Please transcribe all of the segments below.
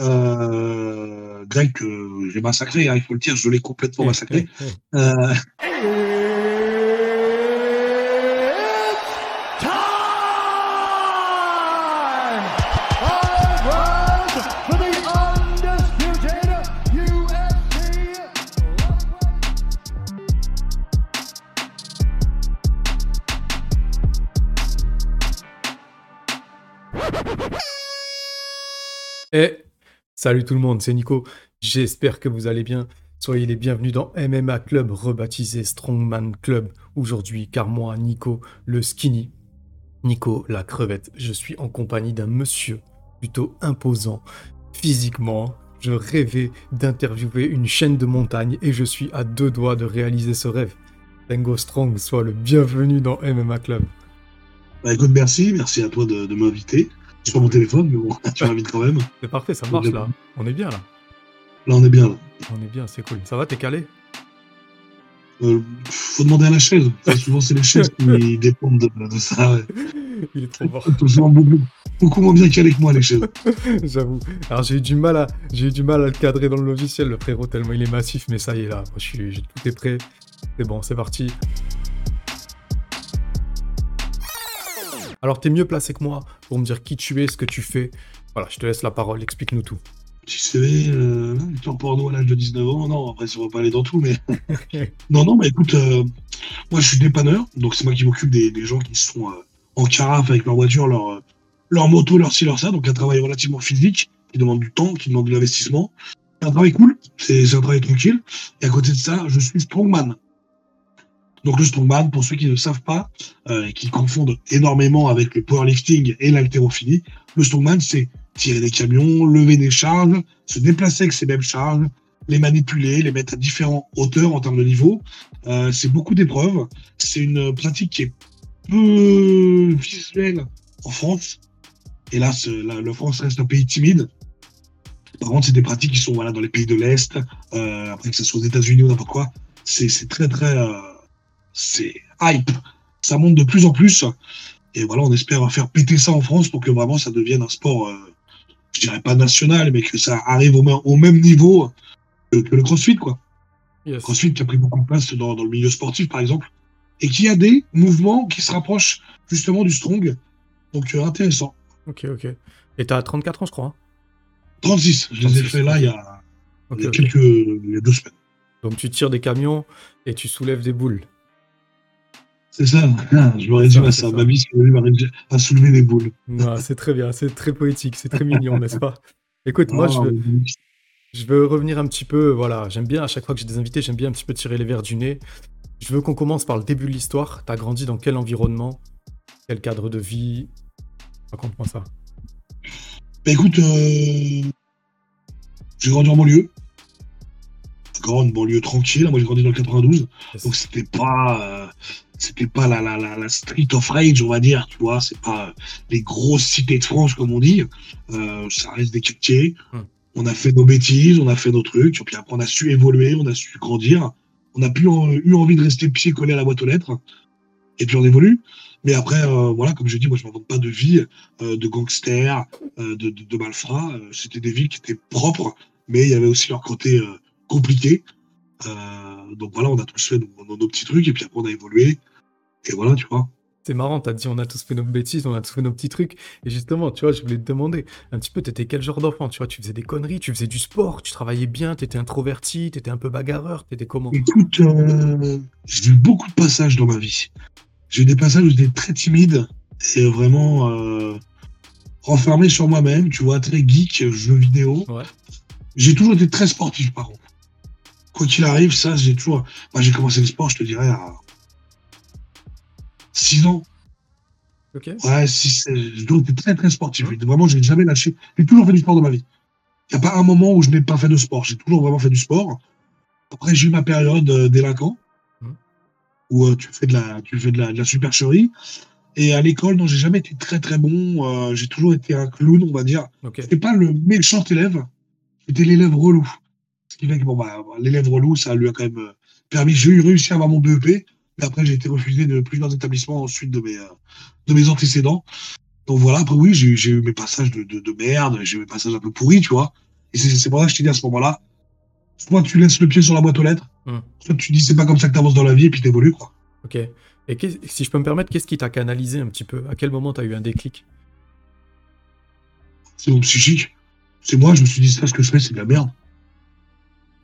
Euh, Greg, que j'ai massacré, hein, il faut le dire, je l'ai complètement massacré. salut tout le monde, c'est Nico. J'espère que vous allez bien. Soyez les bienvenus dans MMA Club, rebaptisé Strongman Club aujourd'hui, car moi, Nico, le skinny, Nico, la crevette, je suis en compagnie d'un monsieur plutôt imposant physiquement. Je rêvais d'interviewer une chaîne de montagne et je suis à deux doigts de réaliser ce rêve. Tango Strong, sois le bienvenu dans MMA Club. Bah écoute, merci, merci à toi de, de m'inviter sur mon téléphone, mais bon, tu m'invites quand même. C'est parfait, ça marche là. On est bien là. Là, on est bien là. On est bien, c'est cool. Ça va, t'es calé? Euh, Faut demander à la chaise. souvent, c'est les chaises qui dépendent de, ça. Il est trop fort. beaucoup, beaucoup moins bien calé que moi, les chaises. J'avoue. Alors, j'ai eu du mal à, j'ai eu du mal à le cadrer dans le logiciel, le frérot, tellement il est massif, mais ça y est là. Moi, je suis, tout est prêt. C'est bon, c'est parti. Alors, tu es mieux placé que moi pour me dire qui tu es, ce que tu fais. Voilà, je te laisse la parole, explique-nous tout. Petit CV, euh, porno à l'âge de 19 ans. Non, après, ça va pas aller dans tout, mais. non, non, mais écoute, euh, moi, je suis dépanneur, donc c'est moi qui m'occupe des, gens qui sont euh, en carafe avec leur voiture, leur, euh, leur moto, leur ci, leur ça. Donc, un travail relativement physique, qui demande du temps, qui demande de l'investissement. Un travail cool, c'est un travail tranquille. Et à côté de ça, je suis strongman. Donc le strongman, pour ceux qui ne savent pas euh, et qui confondent énormément avec le powerlifting et l'haltérophilie, le strongman, c'est tirer des camions, lever des charges, se déplacer avec ces mêmes charges, les manipuler, les mettre à différentes hauteurs en termes de niveau. Euh, c'est beaucoup d'épreuves. C'est une pratique qui est peu visuelle en France. Et là, la, France reste un pays timide. Par contre, c'est des pratiques qui sont voilà, dans les pays de l'Est, euh, après que ce soit aux États-Unis ou n'importe quoi. C'est très, très c'est hype. Ça monte de plus en plus. Et voilà, on espère faire péter ça en France pour que vraiment ça devienne un sport, euh, je dirais pas national, mais que ça arrive au, même niveau que, le CrossFit, quoi. CrossFit qui a pris beaucoup de place dans, le milieu sportif, par exemple, et qui a des mouvements qui se rapprochent justement du strong. Donc euh, intéressant. Ok, ok. Et tu as 34 ans, je crois. 36. Hein. Je les ai fait là il y a, quelques il y a deux semaines. Donc tu tires des camions et tu soulèves des boules. C'est ça, je me résume à ça. Ma vie, c'est à soulever des boules. c'est très bien, c'est très poétique, c'est très mignon, n'est-ce pas? Écoute, moi, je, veux, je veux revenir un petit peu. Voilà, j'aime bien, à chaque fois que j'ai des invités, j'aime bien un petit peu tirer les verres du nez. Je veux qu'on commence par le début de l'histoire. Tu as grandi dans quel environnement? Quel cadre de vie? Raconte-moi ça. Bah écoute, euh, j'ai grandi en banlieue. Grande banlieue tranquille. Moi, j'ai grandi dans le 92. Donc, c'était pas. Euh, c'était pas la, la, la, street of rage, on va dire, tu vois, c'est pas les grosses cités de France, comme on dit, euh, ça reste des quartiers. Hmm. On a fait nos bêtises, on a fait nos trucs, puis après on a su évoluer, on a su grandir, on a plus eu envie de rester pieds collés à la boîte aux lettres, et puis on évolue. Mais après, euh, voilà, comme je dis, moi je m'invente pas de vie euh, de gangster, de, de, de malfrats. C'était des villes qui étaient propres, mais il y avait aussi leur côté compliqué. donc voilà, on a tous fait nos, nos, petits trucs, et puis après on a évolué. Et voilà, tu vois. C'est marrant, t'as dit on a tous fait nos bêtises, on a tous fait nos petits trucs. Et justement, tu vois, je voulais te demander un petit peu, t'étais quel genre d'enfant Tu vois, tu faisais des conneries, tu faisais du sport, tu travaillais bien, t'étais introverti, t'étais un peu bagarreur, t'étais comment? Écoute, euh, j'ai eu beaucoup de passages dans ma vie. J'ai eu des passages où j'étais très timide et vraiment euh, renfermé sur moi-même, tu vois, très geek, jeux vidéo. J'ai toujours été très sportif, par contre. Quoi qu'il arrive, ça, j'ai toujours. Moi, j'ai commencé le sport, je te dirais, à 6 ans. Ok. Ouais, dois être très très sportif. Vraiment, Vraiment, j'ai jamais lâché. J'ai toujours fait du sport dans ma vie. Il n'y a pas un moment où je n'ai pas fait de sport. J'ai toujours vraiment fait du sport. Après, j'ai eu ma période euh, délinquant, mmh. où euh, tu fais de la, tu fais de la, supercherie. Et à l'école, non, j'ai jamais été très très bon. Euh, j'ai toujours été un clown, on va dire. Okay. n'étais pas le méchant élève, j'étais l'élève relou. Ce qui fait que bon, bah, l'élève relou, ça lui a quand même permis. J'ai eu réussi à avoir mon BEP. Mais après, j'ai été refusé de plusieurs établissements ensuite de mes, euh, de mes antécédents. Donc voilà, après oui, j'ai eu mes passages de, de, merde, j'ai eu mes passages un peu pourris, tu vois. Et c'est pour ça que je t'ai dit à ce moment-là, soit tu laisses le pied sur la boîte aux lettres, Hmm. soit tu dis c'est pas comme ça que tu avances dans la vie et puis t'évolues, quoi. Ok. Et si je peux me permettre, qu'est-ce qui t'a canalisé un petit peu? À quel moment t'as eu un déclic? C'est mon psychique. C'est moi, je me suis dit, ça, ce que je fais, c'est de la merde.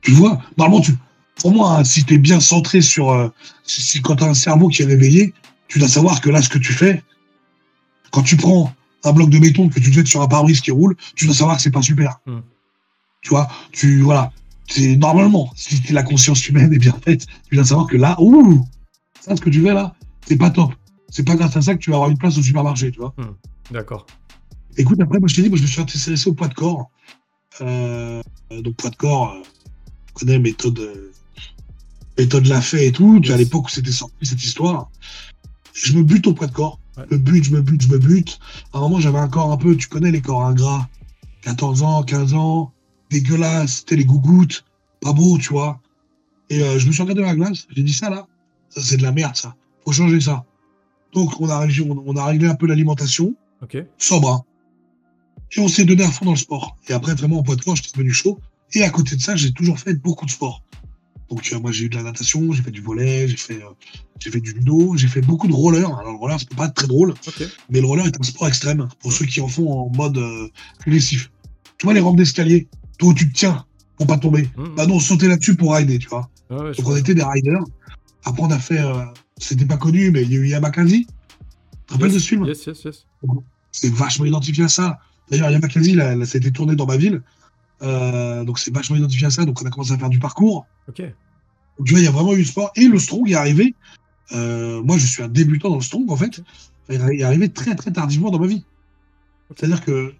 Tu vois, normalement, tu, pour moi, hein, si t'es bien centré sur, euh, si, si- quand t'as un cerveau qui est réveillé, tu dois savoir que là, ce que tu fais, quand tu prends un bloc de béton que tu te jettes sur un pare-brise qui roule, tu dois savoir que c'est pas super. Hmm. Tu vois, tu, voilà. C'est normalement, si la conscience humaine est bien faite, tu dois savoir que là, ouh, ça, ce que tu fais là, c'est pas top. C'est pas grâce à ça que tu vas avoir une place au supermarché, tu vois. D'accord. Écoute, après, moi, je t'ai dit, moi, je me suis intéressé au poids de corps. Euh, donc, poids de corps, euh, tu connais méthode, méthode Lafay et tout. Yes. À l'époque où c'était sorti cette histoire, je me bute au poids de corps. Ouais. Je me bute, je me bute, je me bute. À un moment, j'avais un corps un peu, tu connais les corps ingrats. 14 ans, 15 ans, dégueulasse, c'était les gougouttes, pas beau, tu vois. Et euh, je me suis regardé dans la glace, j'ai dit ça là, ça c'est de la merde ça, faut changer ça. Donc on a, réglé- on, on a réglé un peu l'alimentation, Ok. sobre. hein. Et on s'est donné à fond dans le sport. Et après, vraiment, en poids de corps, j'étais devenu chaud. Et à côté de ça, j'ai toujours fait beaucoup de sport. Donc, euh, moi, j'ai eu de la natation, j'ai fait du volet, j'ai fait, euh, j'ai fait du judo, j'ai fait beaucoup de roller. Alors, le roller, peut pas très drôle, mais le roller est un sport extrême pour ceux qui en font en mode euh, agressif. Tu vois, les rampes d'escalier, toi, tu te tiens pour pas tomber. Hmm. Bah non, sauter là-dessus pour rider, tu vois. Ouais, Donc, on vois. était des riders. Après, on a fait, euh, c'était pas connu, mais il y a eu Yamakasi. Tu te rappelles de ce film Yes, yes, yes. c'est vachement identifié à ça. D'ailleurs, là, là, ça a été tourné dans ma ville. Euh, donc, c'est vachement identifié à ça. Donc, on a commencé à faire du parcours. Ok. Donc, tu vois, il y a vraiment eu le sport. Et le strong est arrivé. Euh, moi, je suis un débutant dans le strong, en fait. Il est arrivé très, très tardivement dans ma vie. C'est-à-dire que,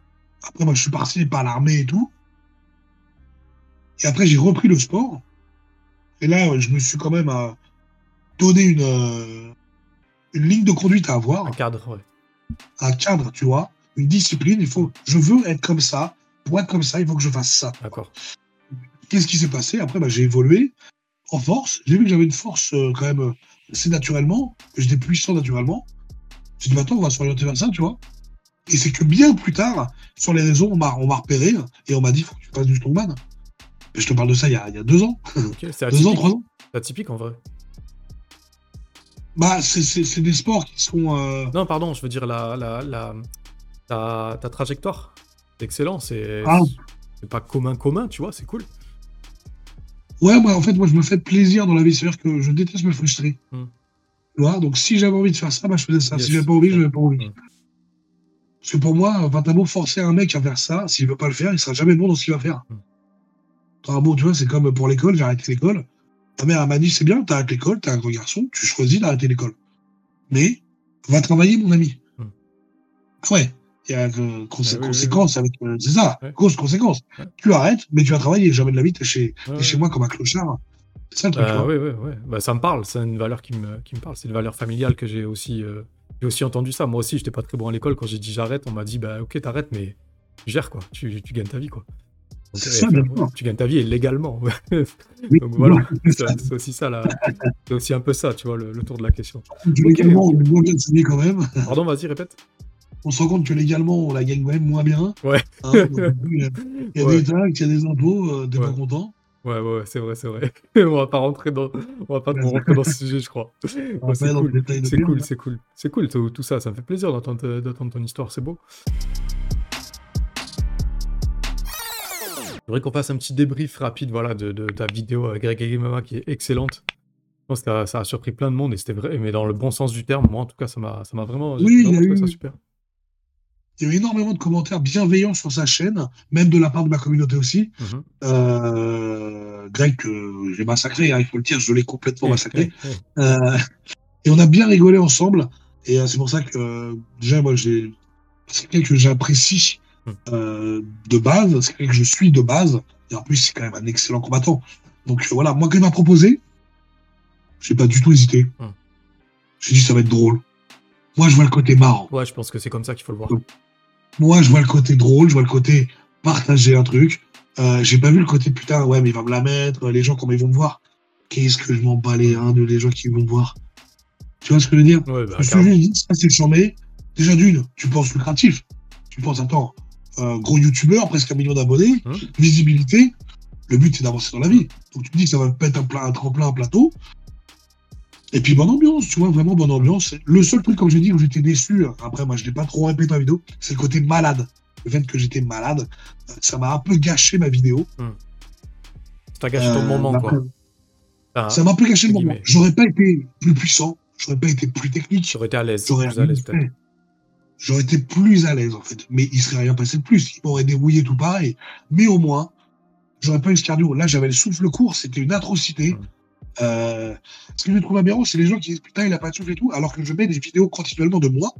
après, moi, je suis parti par l'armée et tout. Et après, j'ai repris le sport. Et là, je me suis quand même euh, donné une, euh, une ligne de conduite à avoir Un cadre, ouais. un cadre, tu vois, une discipline. Il faut, je veux être comme ça. Pour être comme ça, il faut que je fasse ça. D'accord. Qu'est-ce qui s'est passé Après, bah, j'ai évolué en force. J'ai vu que j'avais une force euh, quand même assez naturellement, que j'étais puissant naturellement. J'ai dit, attends, on va s'orienter vers ça, tu vois. Et c'est que bien plus tard, sur les réseaux, on m'a repéré et on m'a dit, faut que tu fasses du strongman. Et je te parle de ça il y a, il y a deux ans. C'est deux ans, trois ans. C'est atypique en vrai. Bah, c'est- des sports qui sont. euh, Non, pardon, je veux dire la, la, la, ta trajectoire. C'est excellent. C'est Ah. c'est pas commun, commun, tu vois, c'est cool. Ouais, moi, en fait, moi, je me fais plaisir dans la vie. C'est-à-dire que je déteste me frustrer. Hmm. Tu vois Donc, si j'avais envie de faire ça, bah, je faisais ça. Yes. Si j'avais pas envie, je n'avais pas envie. Hmm. Parce que pour moi, beau forcer un mec à faire ça, s'il veut pas le faire, il sera jamais bon dans ce qu'il va faire. T'as un bon, tu vois, c'est comme pour l'école, j'ai arrêté l'école. Ta mère m'a dit, c'est bien, t'arrêtes l'école, t'es un grand garçon, tu choisis d'arrêter l'école. Mais, va travailler, mon ami. Hmm. Ah Ouais. Il y a consé- Ah oui, oui, conséquences avec. euh, c'est ça, Ouais. cause, conséquence. Ouais. Tu arrêtes, mais tu vas travailler. Jamais de la vie, t'es chez, Ouais, chez moi comme un clochard. C'est ça le truc. tu Bah, vois. ouais, ouais, ouais. Bah, ça me parle, c'est une valeur qui me, qui me parle. C'est une valeur familiale que j'ai aussi, euh, j'ai aussi entendu ça. Moi aussi, j'étais pas très bon à l'école. Quand j'ai dit j'arrête, on m'a dit bah ok, t'arrêtes, mais tu gères quoi. Tu, tu gagnes ta vie quoi. Donc, euh, ça, enfin, tu gagnes ta vie légalement. Oui, Donc voilà, c'est aussi ça là. C'est aussi un peu ça, tu vois, le, le tour de la question. Que Ok, légalement, ok. on quand même. Pardon, vas-y, répète. On se rend compte que légalement, on la gagne quand même moins bien. Ouais. Hein, il y a, il y a Ouais. des taxes, il y a des impôts, euh, t'es Ouais. pas content. Ouais, ouais, c'est vrai, c'est vrai. on va pas rentrer dans, on va pas rentrer dans ce sujet, je crois. C'est cool, c'est cool, c'est cool, c'est cool tout, tout ça. Ça me fait plaisir d'entendre d'entendre ton histoire, c'est beau. J'aimerais qu'on fasse un petit débrief rapide, voilà, de, de ta vidéo avec Greg et Mama qui est excellente. Je pense que ça, a surpris plein de monde et c'était vrai, mais dans le bon sens du terme. Moi, en tout cas, ça m'a, ça m'a vraiment, Oui, il y a eu- ça super. Il y a eu énormément de commentaires bienveillants sur sa chaîne, même de la part de ma communauté aussi. Euh, Greg, que j'ai massacré, hein, il faut le dire, je l'ai complètement massacré. Euh, et on a bien rigolé ensemble. Et euh, c'est pour ça que, euh, déjà, moi, j'ai, c'est quelqu'un que j'apprécie euh, de base, c'est quelqu'un que je suis de base. Et en plus, c'est quand même un excellent combattant. Donc euh, voilà, moi, quand il m'a proposé, j'ai pas du tout hésité. Hmm. J'ai dit, ça va être drôle. Moi, je vois le côté marrant. Ouais, je pense que c'est comme ça qu'il faut le voir. Moi, je vois le côté drôle, je vois le côté partager un truc. Euh, j'ai pas vu le côté putain, ouais, mais il va me la mettre, les gens, comment ils vont me voir? Qu'est-ce que je m'en bats les reins de les gens qui vont me voir? Tu vois ce que je veux dire? Ouais, bah, Je me suis dit, ça c'est chambé. Déjà d'une, tu penses lucratif. Tu penses, attends, euh, gros youtubeur, presque un million d'abonnés, Hum. visibilité. Le but, c'est d'avancer dans la vie. Donc, tu me dis que ça va peut être un, un tremplin, un plateau. Et puis, bonne ambiance, tu vois, vraiment bonne ambiance. Le seul truc, comme j'ai dit, où j'étais déçu, après, moi, je l'ai pas trop répété la vidéo, c'est le côté malade. Le fait que j'étais malade, ça m'a un peu gâché ma vidéo. T'as gâché ton Euh, moment, quoi. Enfin, Ça m'a un peu gâché le moment. J'aurais pas été plus puissant, j'aurais pas été plus technique, J'aurais été à l'aise. j'aurais Plus à l'aise, peut-être. J'aurais été plus à l'aise en fait, mais il serait rien passé de plus. Il m'aurait dérouillé tout pareil. Mais au moins, j'aurais pas eu ce cardio. Là, j'avais le souffle court, c'était une atrocité. Mm. Euh, ce que je trouve aberrant, c'est les gens qui disent putain, il a pas de souffle et tout, alors que je mets des vidéos continuellement de moi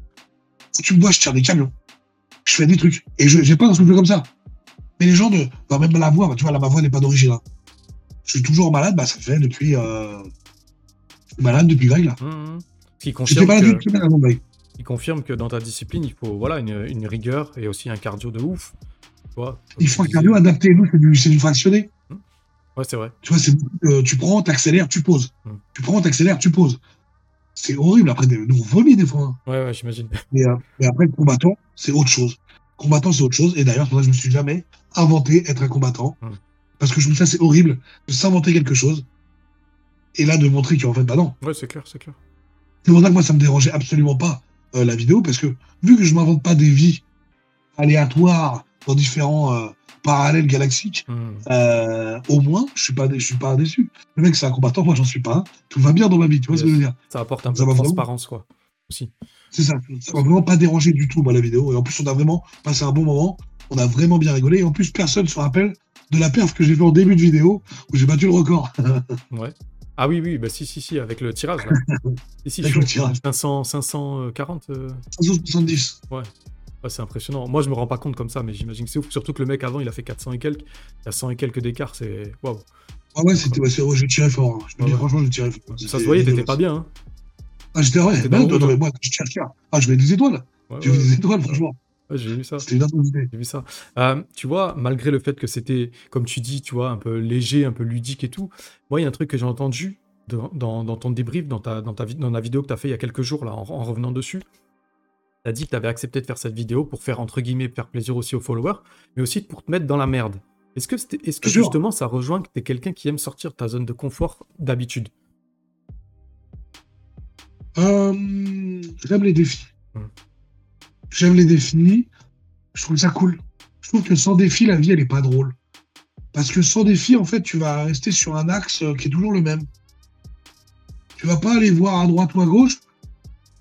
tu me vois, je tire des camions, je fais des trucs et je j'ai pas un souffle comme ça. Mais les gens de, bah, même la voix, bah, tu vois, là, ma voix n'est pas d'origine. hein. Je suis toujours malade, bah ça fait depuis, euh... je suis malade depuis Greg là. Qui J'étais confirme, malade que, avant Greg. qui confirme que dans ta discipline, il faut voilà, une, une rigueur et aussi un cardio de ouf. Il faut un cardio adapté. Nous, c'est du, c'est du fractionné. Ouais, c'est vrai. Tu vois, c'est euh, tu prends, t'accélères, tu poses. Mm. Tu prends, t'accélères, tu poses. C'est horrible. Après, des- nous, on vomit des fois. hein. Ouais, ouais, j'imagine. Mais, euh, mais après, le combattant, c'est autre chose. Combattant, c'est autre chose. Et d'ailleurs, c'est pour ça que je me suis jamais inventé être un combattant. Mm. Parce que je me dis, ça, c'est horrible de s'inventer quelque chose. Et là, de montrer qu'en fait, bah non. Ouais, c'est clair, c'est clair. C'est pour ça que moi, ça me dérangeait absolument pas euh, la vidéo. Parce que vu que je m'invente pas des vies aléatoires dans différents euh, parallèles galaxiques, Hum. euh, au moins, je suis pas, je suis pas déçu. Le mec, c'est un combattant, moi, j'en suis pas un. Tout va bien dans ma vie, tu vois ce que je veux dire Ça apporte un peu Ça de vraiment transparence, quoi. Aussi. C'est ça. Ça m'a vraiment pas dérangé du tout, moi, la vidéo. Et en plus, on a vraiment passé un bon moment. On a vraiment bien rigolé. Et en plus, personne se rappelle de la perf que j'ai fait en début de vidéo où j'ai battu le record. Ouais. Ah oui, oui, bah si, si, si, avec le tirage, là. si, Avec le tirage. 500, 540, euh, 570. ouais, c'est impressionnant. Moi, je me rends pas compte comme ça, mais j'imagine que c'est ouf. Surtout que le mec, avant, il a fait 400 et quelques. Il y a 100 et quelques d'écart, c'est... Waouh. Ah ouais, c'était, ouais, j'ai tiré fort. hein. Je me Ouais, dis, ouais. franchement, j'ai tiré fort. Ça se voyait, t'étais pas bien, hein. Ah, j'étais ouais. Bah, mais moi, je tire cher. Ah, je mets des étoiles. J'ai vu des étoiles, franchement. ouais, j'ai vu ça. C'était une atrocité. J'ai vu ça. Euh, tu vois, malgré le fait que c'était, comme tu dis, tu vois, un peu léger, un peu ludique et tout, moi, il y a un truc que j'ai entendu dans, dans- dans ton débrief, dans, ta, dans, ta, dans la vidéo que tu as fait il y a quelques jours, là, en, en revenant dessus. Tu as dit que tu avais accepté de faire cette vidéo pour faire, entre guillemets, faire plaisir aussi aux followers, mais aussi pour te mettre dans la merde. Est-ce que, justement ça rejoint que tu es quelqu'un qui aime sortir de ta zone de confort d'habitude? Euh, j'aime les défis. Hmm. J'aime les défis. Je trouve ça cool. Je trouve que sans défi, la vie, elle est pas drôle. Parce que sans défi, en fait, tu vas rester sur un axe euh, qui est toujours le même. Tu vas pas aller voir à droite ou à gauche.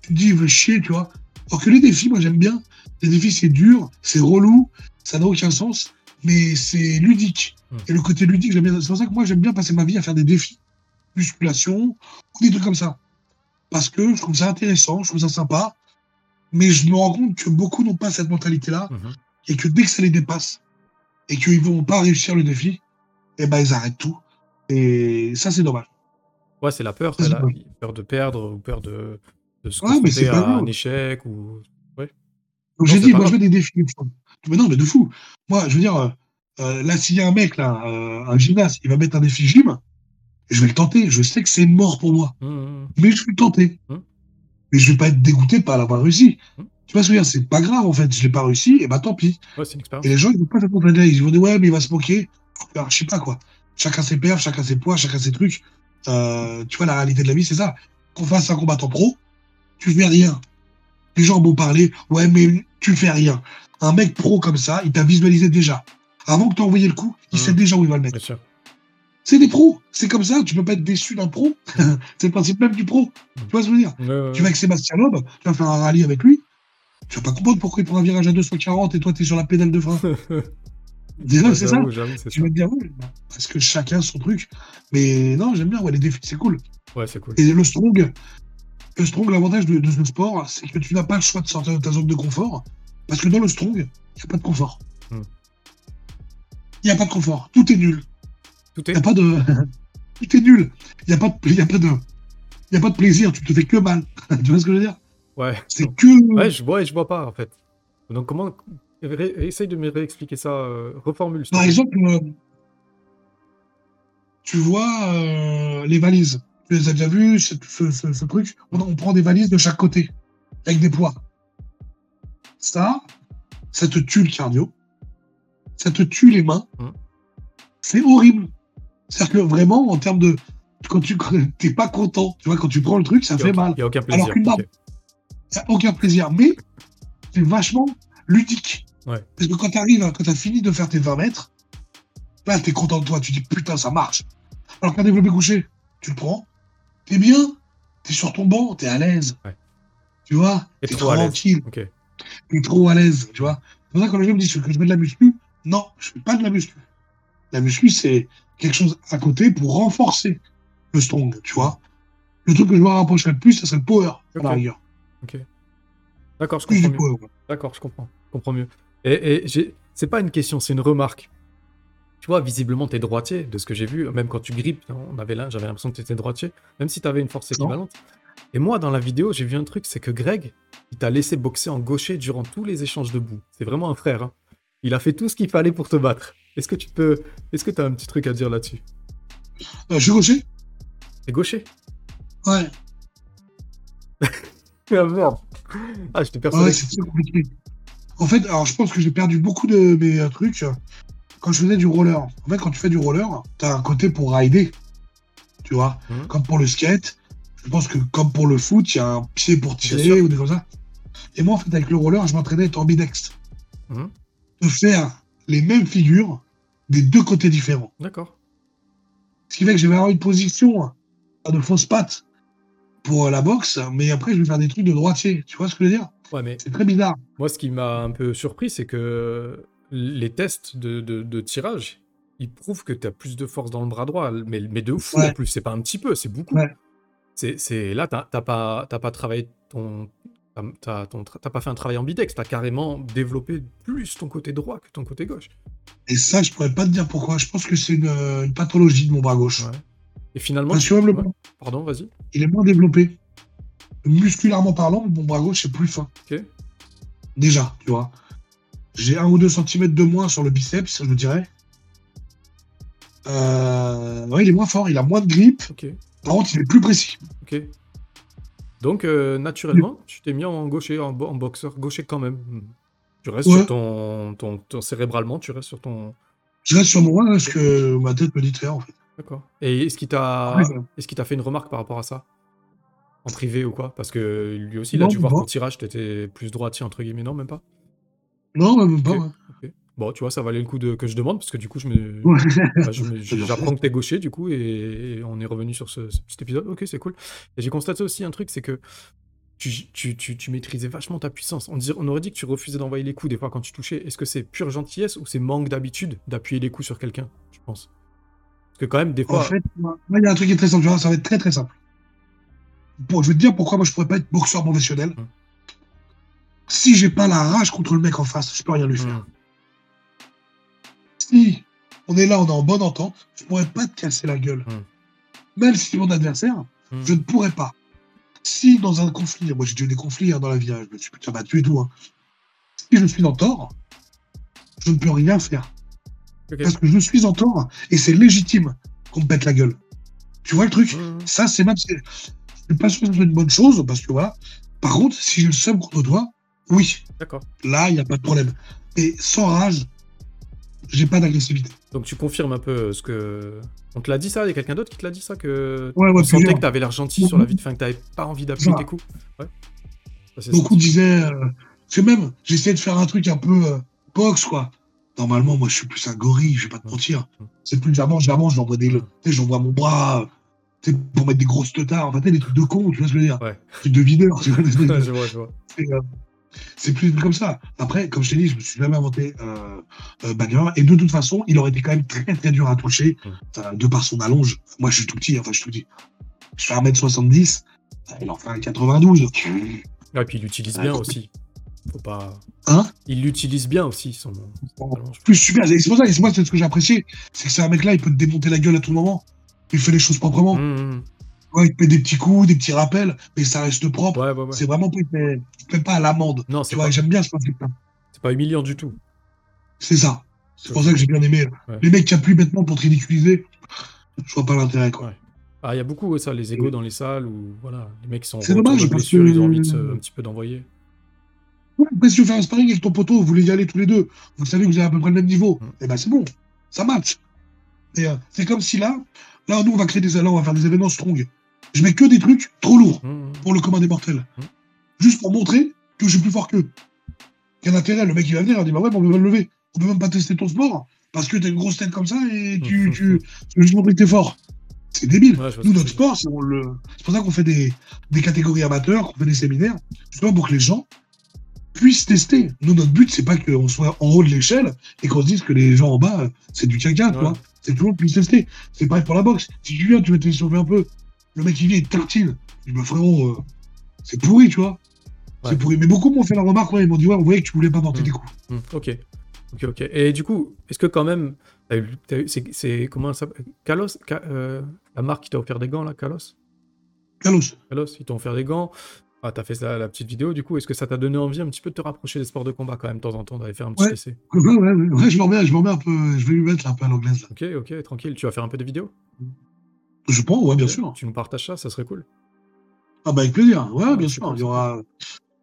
Tu te dis, il veut chier, tu vois. Alors que les défis, moi, j'aime bien. Les défis, c'est dur, c'est relou, ça n'a aucun sens, mais c'est ludique. Hmm. Et le côté ludique, j'aime bien. C'est pour ça que moi, j'aime bien passer ma vie à faire des défis. Musculation, ou des trucs comme ça parce que je trouve ça intéressant, je trouve ça sympa, mais je me rends compte que beaucoup n'ont pas cette mentalité-là, Mhm. et que dès que ça les dépasse, et qu'ils vont pas réussir le défi, eh ben ils arrêtent tout. Et ça, c'est dommage. Ouais, c'est la peur, c'est la peur de perdre ou peur de, de se Ouais, mais confronter c'est pas à un échec ou. Donc Non, j'ai dit, moi, je veux des défis. Mais non, mais de fou. Moi, je veux dire, euh, euh, là, s'il y a un mec, là, euh, un gymnaste, il va mettre un défi gym, je vais le tenter. Je sais que c'est mort pour moi, Hum, hum, mais je vais le tenter. Mais je vais pas être dégoûté pas l'avoir réussi. Tu vois ce que je veux dire? C'est pas grave, en fait. Je l'ai pas réussi, et bah tant pis. Ouais, c'est une expérience. Et les gens, ils vont pas cette mentalité. Ils vont dire, ouais, mais il va se moquer. Alors, je sais pas, quoi. Chacun ses perfs, chacun ses poids, chacun ses trucs. Euh, tu vois, la réalité de la vie, c'est ça. Qu'on fasse un combattant pro, tu fais rien. Les gens vont parler, ouais, mais tu fais rien. Un mec pro comme ça, il t'a visualisé déjà. Avant que tu envoyé le coup, il sait déjà où il va le mettre. C'est des pros. C'est comme ça. Tu peux pas être déçu d'un pro. c'est le principe même du pro. Tu vois ce que je veux dire? Ouais, ouais, Tu vas avec Sébastien Loeb, tu vas faire un rallye avec lui. Tu vas pas comprendre pourquoi il prend un virage à 240 et toi, tu es sur la pédale de frein. Déjà, c'est ça. Tu ça. vas te dire, ouais, parce que chacun son truc. Mais non, j'aime bien, ouais, les défis, c'est cool. Ouais, c'est cool. Et le strong, le strong, l'avantage de, de ce sport, c'est que tu n'as pas le choix de sortir de ta zone de confort. Parce que dans le strong, il n'y a pas de confort. Il Hmm. n'y a pas de confort. Tout est nul. Tout Il est. n'y a pas de. Tout est nul. Il n'y a, pas de... il y a, pas de... il y a pas de plaisir. Tu te fais que mal. tu vois ce que je veux dire? Ouais. C'est que. Ouais, je vois et je vois pas en fait. Donc comment essaye de me réexpliquer ça, euh, reformule. Par exemple, euh, tu vois euh, les valises. Tu les as déjà vues, ce, ce- ce- ce truc on, on prend des valises de chaque côté, avec des poids. Ça, ça te tue le cardio. ça te tue les mains. Hum. C'est horrible. C'est-à-dire que vraiment, en termes de. Quand tu t'es pas content, tu vois, quand tu prends le truc, ça Il fait mal. n'y a aucun plaisir. Alors qu'une y a aucun plaisir. Mais c'est vachement ludique. Ouais. Parce que quand tu arrives, quand tu as fini de faire tes 20 mètres, là, tu es content de toi. Tu dis putain, ça marche. Alors qu'un développé couché, tu le prends, t'es bien, t'es sur ton banc, t'es à l'aise. Ouais. Tu vois, T'es trop à l'aise. tranquille, t'es trop à l'aise. Tu vois, c'est pour ça que quand les gens me disent que je fais de la muscu, non, je fais pas de la muscu. La muscu, c'est quelque chose à côté pour renforcer le strong, tu vois. Le truc que je me rapprocherais le plus, ça serait le power, à la Ok. rigueur. D'accord, je comprends mieux. D'accord, je comprends. Je comprends mieux. Et, et j'ai... c'est pas une question, c'est une remarque. Tu vois, visiblement, t'es droitier, de ce que j'ai vu. Même quand tu grippes, on avait là, j'avais l'impression que t'étais droitier, même si t'avais une force Non. équivalente. Et moi, dans la vidéo, j'ai vu un truc, c'est que Greg, il t'a laissé boxer en gaucher durant tous les échanges debout. C'est vraiment un frère. hein. Il a fait tout ce qu'il fallait pour te battre. Est-ce que tu peux... Est-ce que t'as un petit truc à dire là-dessus? Euh, je suis gaucher T'es gaucher? Ouais. Ah merde Ah, Ouais, c'est très compliqué. En fait, alors je pense que j'ai perdu beaucoup de mes euh, trucs quand je faisais du roller. En fait, quand tu fais du roller, t'as un côté pour rider. Tu vois, Mhm. comme pour le skate. Je pense que comme pour le foot, il y a un pied pour tirer ou des comme ça. Et moi, en fait, avec le roller, je m'entraînais à être ambidextre. Mhm. De faire les mêmes figures des deux côtés différents. D'accord. Ce qui fait que je vais avoir une position de fausse patte pour la boxe, mais après, je vais faire des trucs de droitier. Tu vois ce que je veux dire? Ouais, mais C'est très bizarre. Moi, ce qui m'a un peu surpris, c'est que les tests de, de- de tirage, ils prouvent que tu as plus de force dans le bras droit, mais, mais de fou Ouais. en plus. C'est pas un petit peu, c'est beaucoup. Ouais. C'est, là, t'as pas, pas travaillé ton, t'as- pas fait un travail ambidex, t'as carrément développé plus ton côté droit que ton côté gauche. Et ça, je pourrais pas te dire pourquoi. Je pense que c'est une, une pathologie de mon bras gauche. Ouais. Et finalement, ouais. pardon, vas-y. il est moins développé. Musculairement parlant, mon bras gauche est plus fin. Ok. Déjà, tu vois. J'ai un ou deux centimètres de moins sur le biceps, je dirais. Euh, ouais, il est moins fort, il a moins de grippe. Par contre, il est plus précis. Ok. Donc, euh, naturellement, tu t'es mis en gaucher, en, bo- en boxeur gaucher quand même. Tu restes Ouais. sur ton, ton, ton- cérébralement, tu restes sur ton. Je reste sur moi parce que ma tête me dit faire, en fait. D'accord. Et est-ce qu'il t'a Ouais, ça- est-ce qu'il t'a fait une remarque par rapport à ça? En privé ou quoi? Parce que lui aussi, il a Non, dû voir qu'au tirage, t'étais plus droitier, entre guillemets, non, même pas? Non, même pas. Bon, tu vois, ça valait le coup de... que je demande, parce que du coup, je me... Bah, me- j'apprends que t'es gaucher, du coup, et, et on est revenu sur ce, ce petit épisode. Ok, c'est cool. Et j'ai constaté aussi un truc, c'est que tu, tu, tu, tu maîtrisais vachement ta puissance. On, dirait- on aurait dit que tu refusais d'envoyer les coups des fois quand tu touchais. Est-ce que c'est pure gentillesse ou c'est manque d'habitude d'appuyer les coups sur quelqu'un, je pense? Parce que quand même, des En fois... fait, moi, il y a un truc qui est très simple. tu vois, Ça va être très très simple. Bon, je vais te dire pourquoi moi je pourrais pas être boxeur professionnel. Hum. Si j'ai pas la rage contre le mec en face, je peux rien lui faire. Hmm, Si on est là, on est en bonne entente, je pourrais pas te casser la gueule. Hum. Même si c'est mon adversaire, hmm. je ne pourrais pas. Si dans un conflit, moi j'ai déjà eu des conflits hein, dans la vie, hein, je me suis putain battu et tout. hein. Si je suis en tort, je ne peux rien faire. Parce que je suis en tort et c'est légitime qu'on me pète la gueule. Tu vois le truc? Hmm, Ça, c'est même. c'est- Je suis pas sûr que ce soit une bonne chose parce que voilà. Par contre, si j'ai le seum contre toi, oui, D'accord. là, il n'y a pas de problème. Et sans rage, j'ai pas d'agressivité. Donc tu confirmes un peu ce que. On te l'a dit ça? Il y a quelqu'un d'autre qui te l'a dit ça Que Ouais, ouais, sentait plusieurs. que t'avais l'air gentil sur la vie de fin, que t'avais pas envie d'appuyer tes coups? Ouais. Ça, c'est Beaucoup disaient. euh, que même, j'essayais de faire un truc un peu euh, box, quoi. Normalement, moi, je suis plus un gorille, je vais pas te Mm. mentir. Mm. C'est plus j'avance, j'avance, j'envoie des. Mm. Tu sais, j'envoie mon bras. euh, tu sais, pour mettre des grosses teutards, enfin, tu des trucs de con, tu vois ce que je veux dire? Ouais. Des trucs de videur, tu vois je vois, je vois. c'est, euh, c'est plus comme ça. Après, comme je t'ai dit, je me suis jamais inventé euh, euh, bagarre. Et de toute façon, il aurait été quand même très très dur à toucher, euh, de par son allonge. Moi, je suis tout petit, enfin, je suis tout petit. Je fais 1m70, il en fait un 92. Ah, et puis il l'utilise bien aussi. Faut pas. Hein? Il l'utilise bien aussi, son. allonge. Plus super. Et c'est pour ça, et c'est moi, c'est ce que j'ai apprécié. C'est que c'est un mec là, il peut te démonter la gueule à tout moment. Il fait les choses proprement. Hum, hum. Ouais, il te met des petits coups, des petits rappels, mais ça reste propre. Ouais, ouais, ouais. C'est vraiment pas, il te met- pas à l'amende. Non, Tu vois, pas, j'aime bien ce principe-là. c'est pas humiliant du tout. C'est ça. C'est pour ça que j'ai bien aimé. Les mecs qui appuient bêtement pour te ridiculiser, je vois pas l'intérêt, quoi. Ah, il y a beaucoup ça, les égos dans les salles où voilà, les mecs qui sont C'est dommage, parce que- ils ont envie de se, un petit peu d'envoyer. après, si tu fais un sparring avec ton poteau, vous voulez y aller tous les deux, vous savez que vous avez à peu près le même niveau, Mm. et ben c'est bon, ça match. Et euh, c'est comme si là, là, nous, on va créer des là, on va faire des événements strong. Je mets que des trucs trop lourds Mmh. pour le commun des mortels. Mm. Juste pour montrer que je suis plus fort qu'eux. Quel intérêt Le mec, il va venir, il va dire Bah ouais, on peut pas le lever. On peut même pas tester ton sport parce que t'as une grosse tête comme ça et tu, Mm. tu, tu veux juste montrer que t'es fort. C'est débile. Ouais, je Nous, notre sport, c'est le- pour ça qu'on fait des, des catégories amateurs, qu'on fait des séminaires, justement pour que les gens puissent tester. Nous, notre but, c'est pas qu'on soit en haut de l'échelle et qu'on se dise que les gens en bas, c'est du caca, tu Ouais. vois. C'est que tout le monde puisse tester. C'est pareil pour la boxe. Si tu viens, tu veux te sauver un peu. Le mec, il vient, il tartine. Je dis, bah, frérot, euh, c'est pourri, tu vois. Ouais. C'est pourri. Mais beaucoup m'ont fait la remarque, ouais, ils m'ont dit, ouais, on voyait que tu voulais pas porter Mm. des coups. Hmm, ok. Ok, ok. Et du coup, est-ce que quand même. c'est, comment ça Kalos Ka- euh, La marque qui t'a offert des gants, là, Kalos? Carlos. Kalos, ils t'ont offert des gants. Ah, t'as fait ça, la petite vidéo, du coup, est-ce que ça t'a donné envie un petit peu de te rapprocher des sports de combat quand même, de temps en temps, d'aller faire un petit Ouais. essai? Ouais, ouais, ouais, ouais, je m'en m'en remets un peu, je vais lui mettre là, un peu à l'anglaise. Ok, ok, tranquille. Tu vas faire un peu de vidéos Je pense, ouais, bien sûr. Tu nous partages ça, ça serait cool. Ah, bah, avec plaisir. Ouais, Ouais, bien sûr. Il y aura.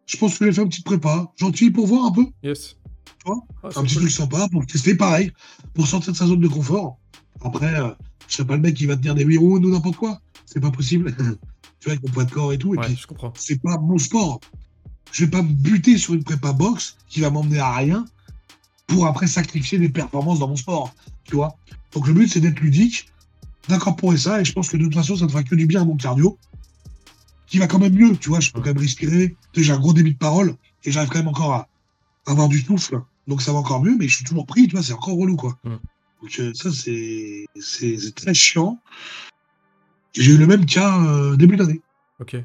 Je pense que je vais faire une petite prépa. Gentil pour voir un peu. Yes. Tu vois Ah, un petit cool. truc sympa pour tester pareil, pour sortir de sa zone de confort. Après, euh, je serai pas le mec qui va tenir des 8 rounds ou n'importe quoi. C'est pas possible. tu vois, avec mon poids de corps et tout. Et Ouais, puis, je comprends. c'est pas mon sport. Je vais pas me buter sur une prépa boxe qui va m'emmener à rien pour après sacrifier des performances dans mon sport. Tu vois? Donc le but, c'est d'être ludique, d'incorporer ça. Et je pense que de toute façon, ça ne fera que du bien à mon cardio, qui va quand même mieux. Tu vois, je peux quand même respirer. J'ai un gros débit de parole et j'arrive quand même encore à avoir du souffle. Donc ça va encore mieux, mais je suis toujours pris. Tu vois, c'est encore relou, quoi. Mm. Donc euh, ça, c'est très chiant. J'ai eu le même cas euh, début d'année Ok.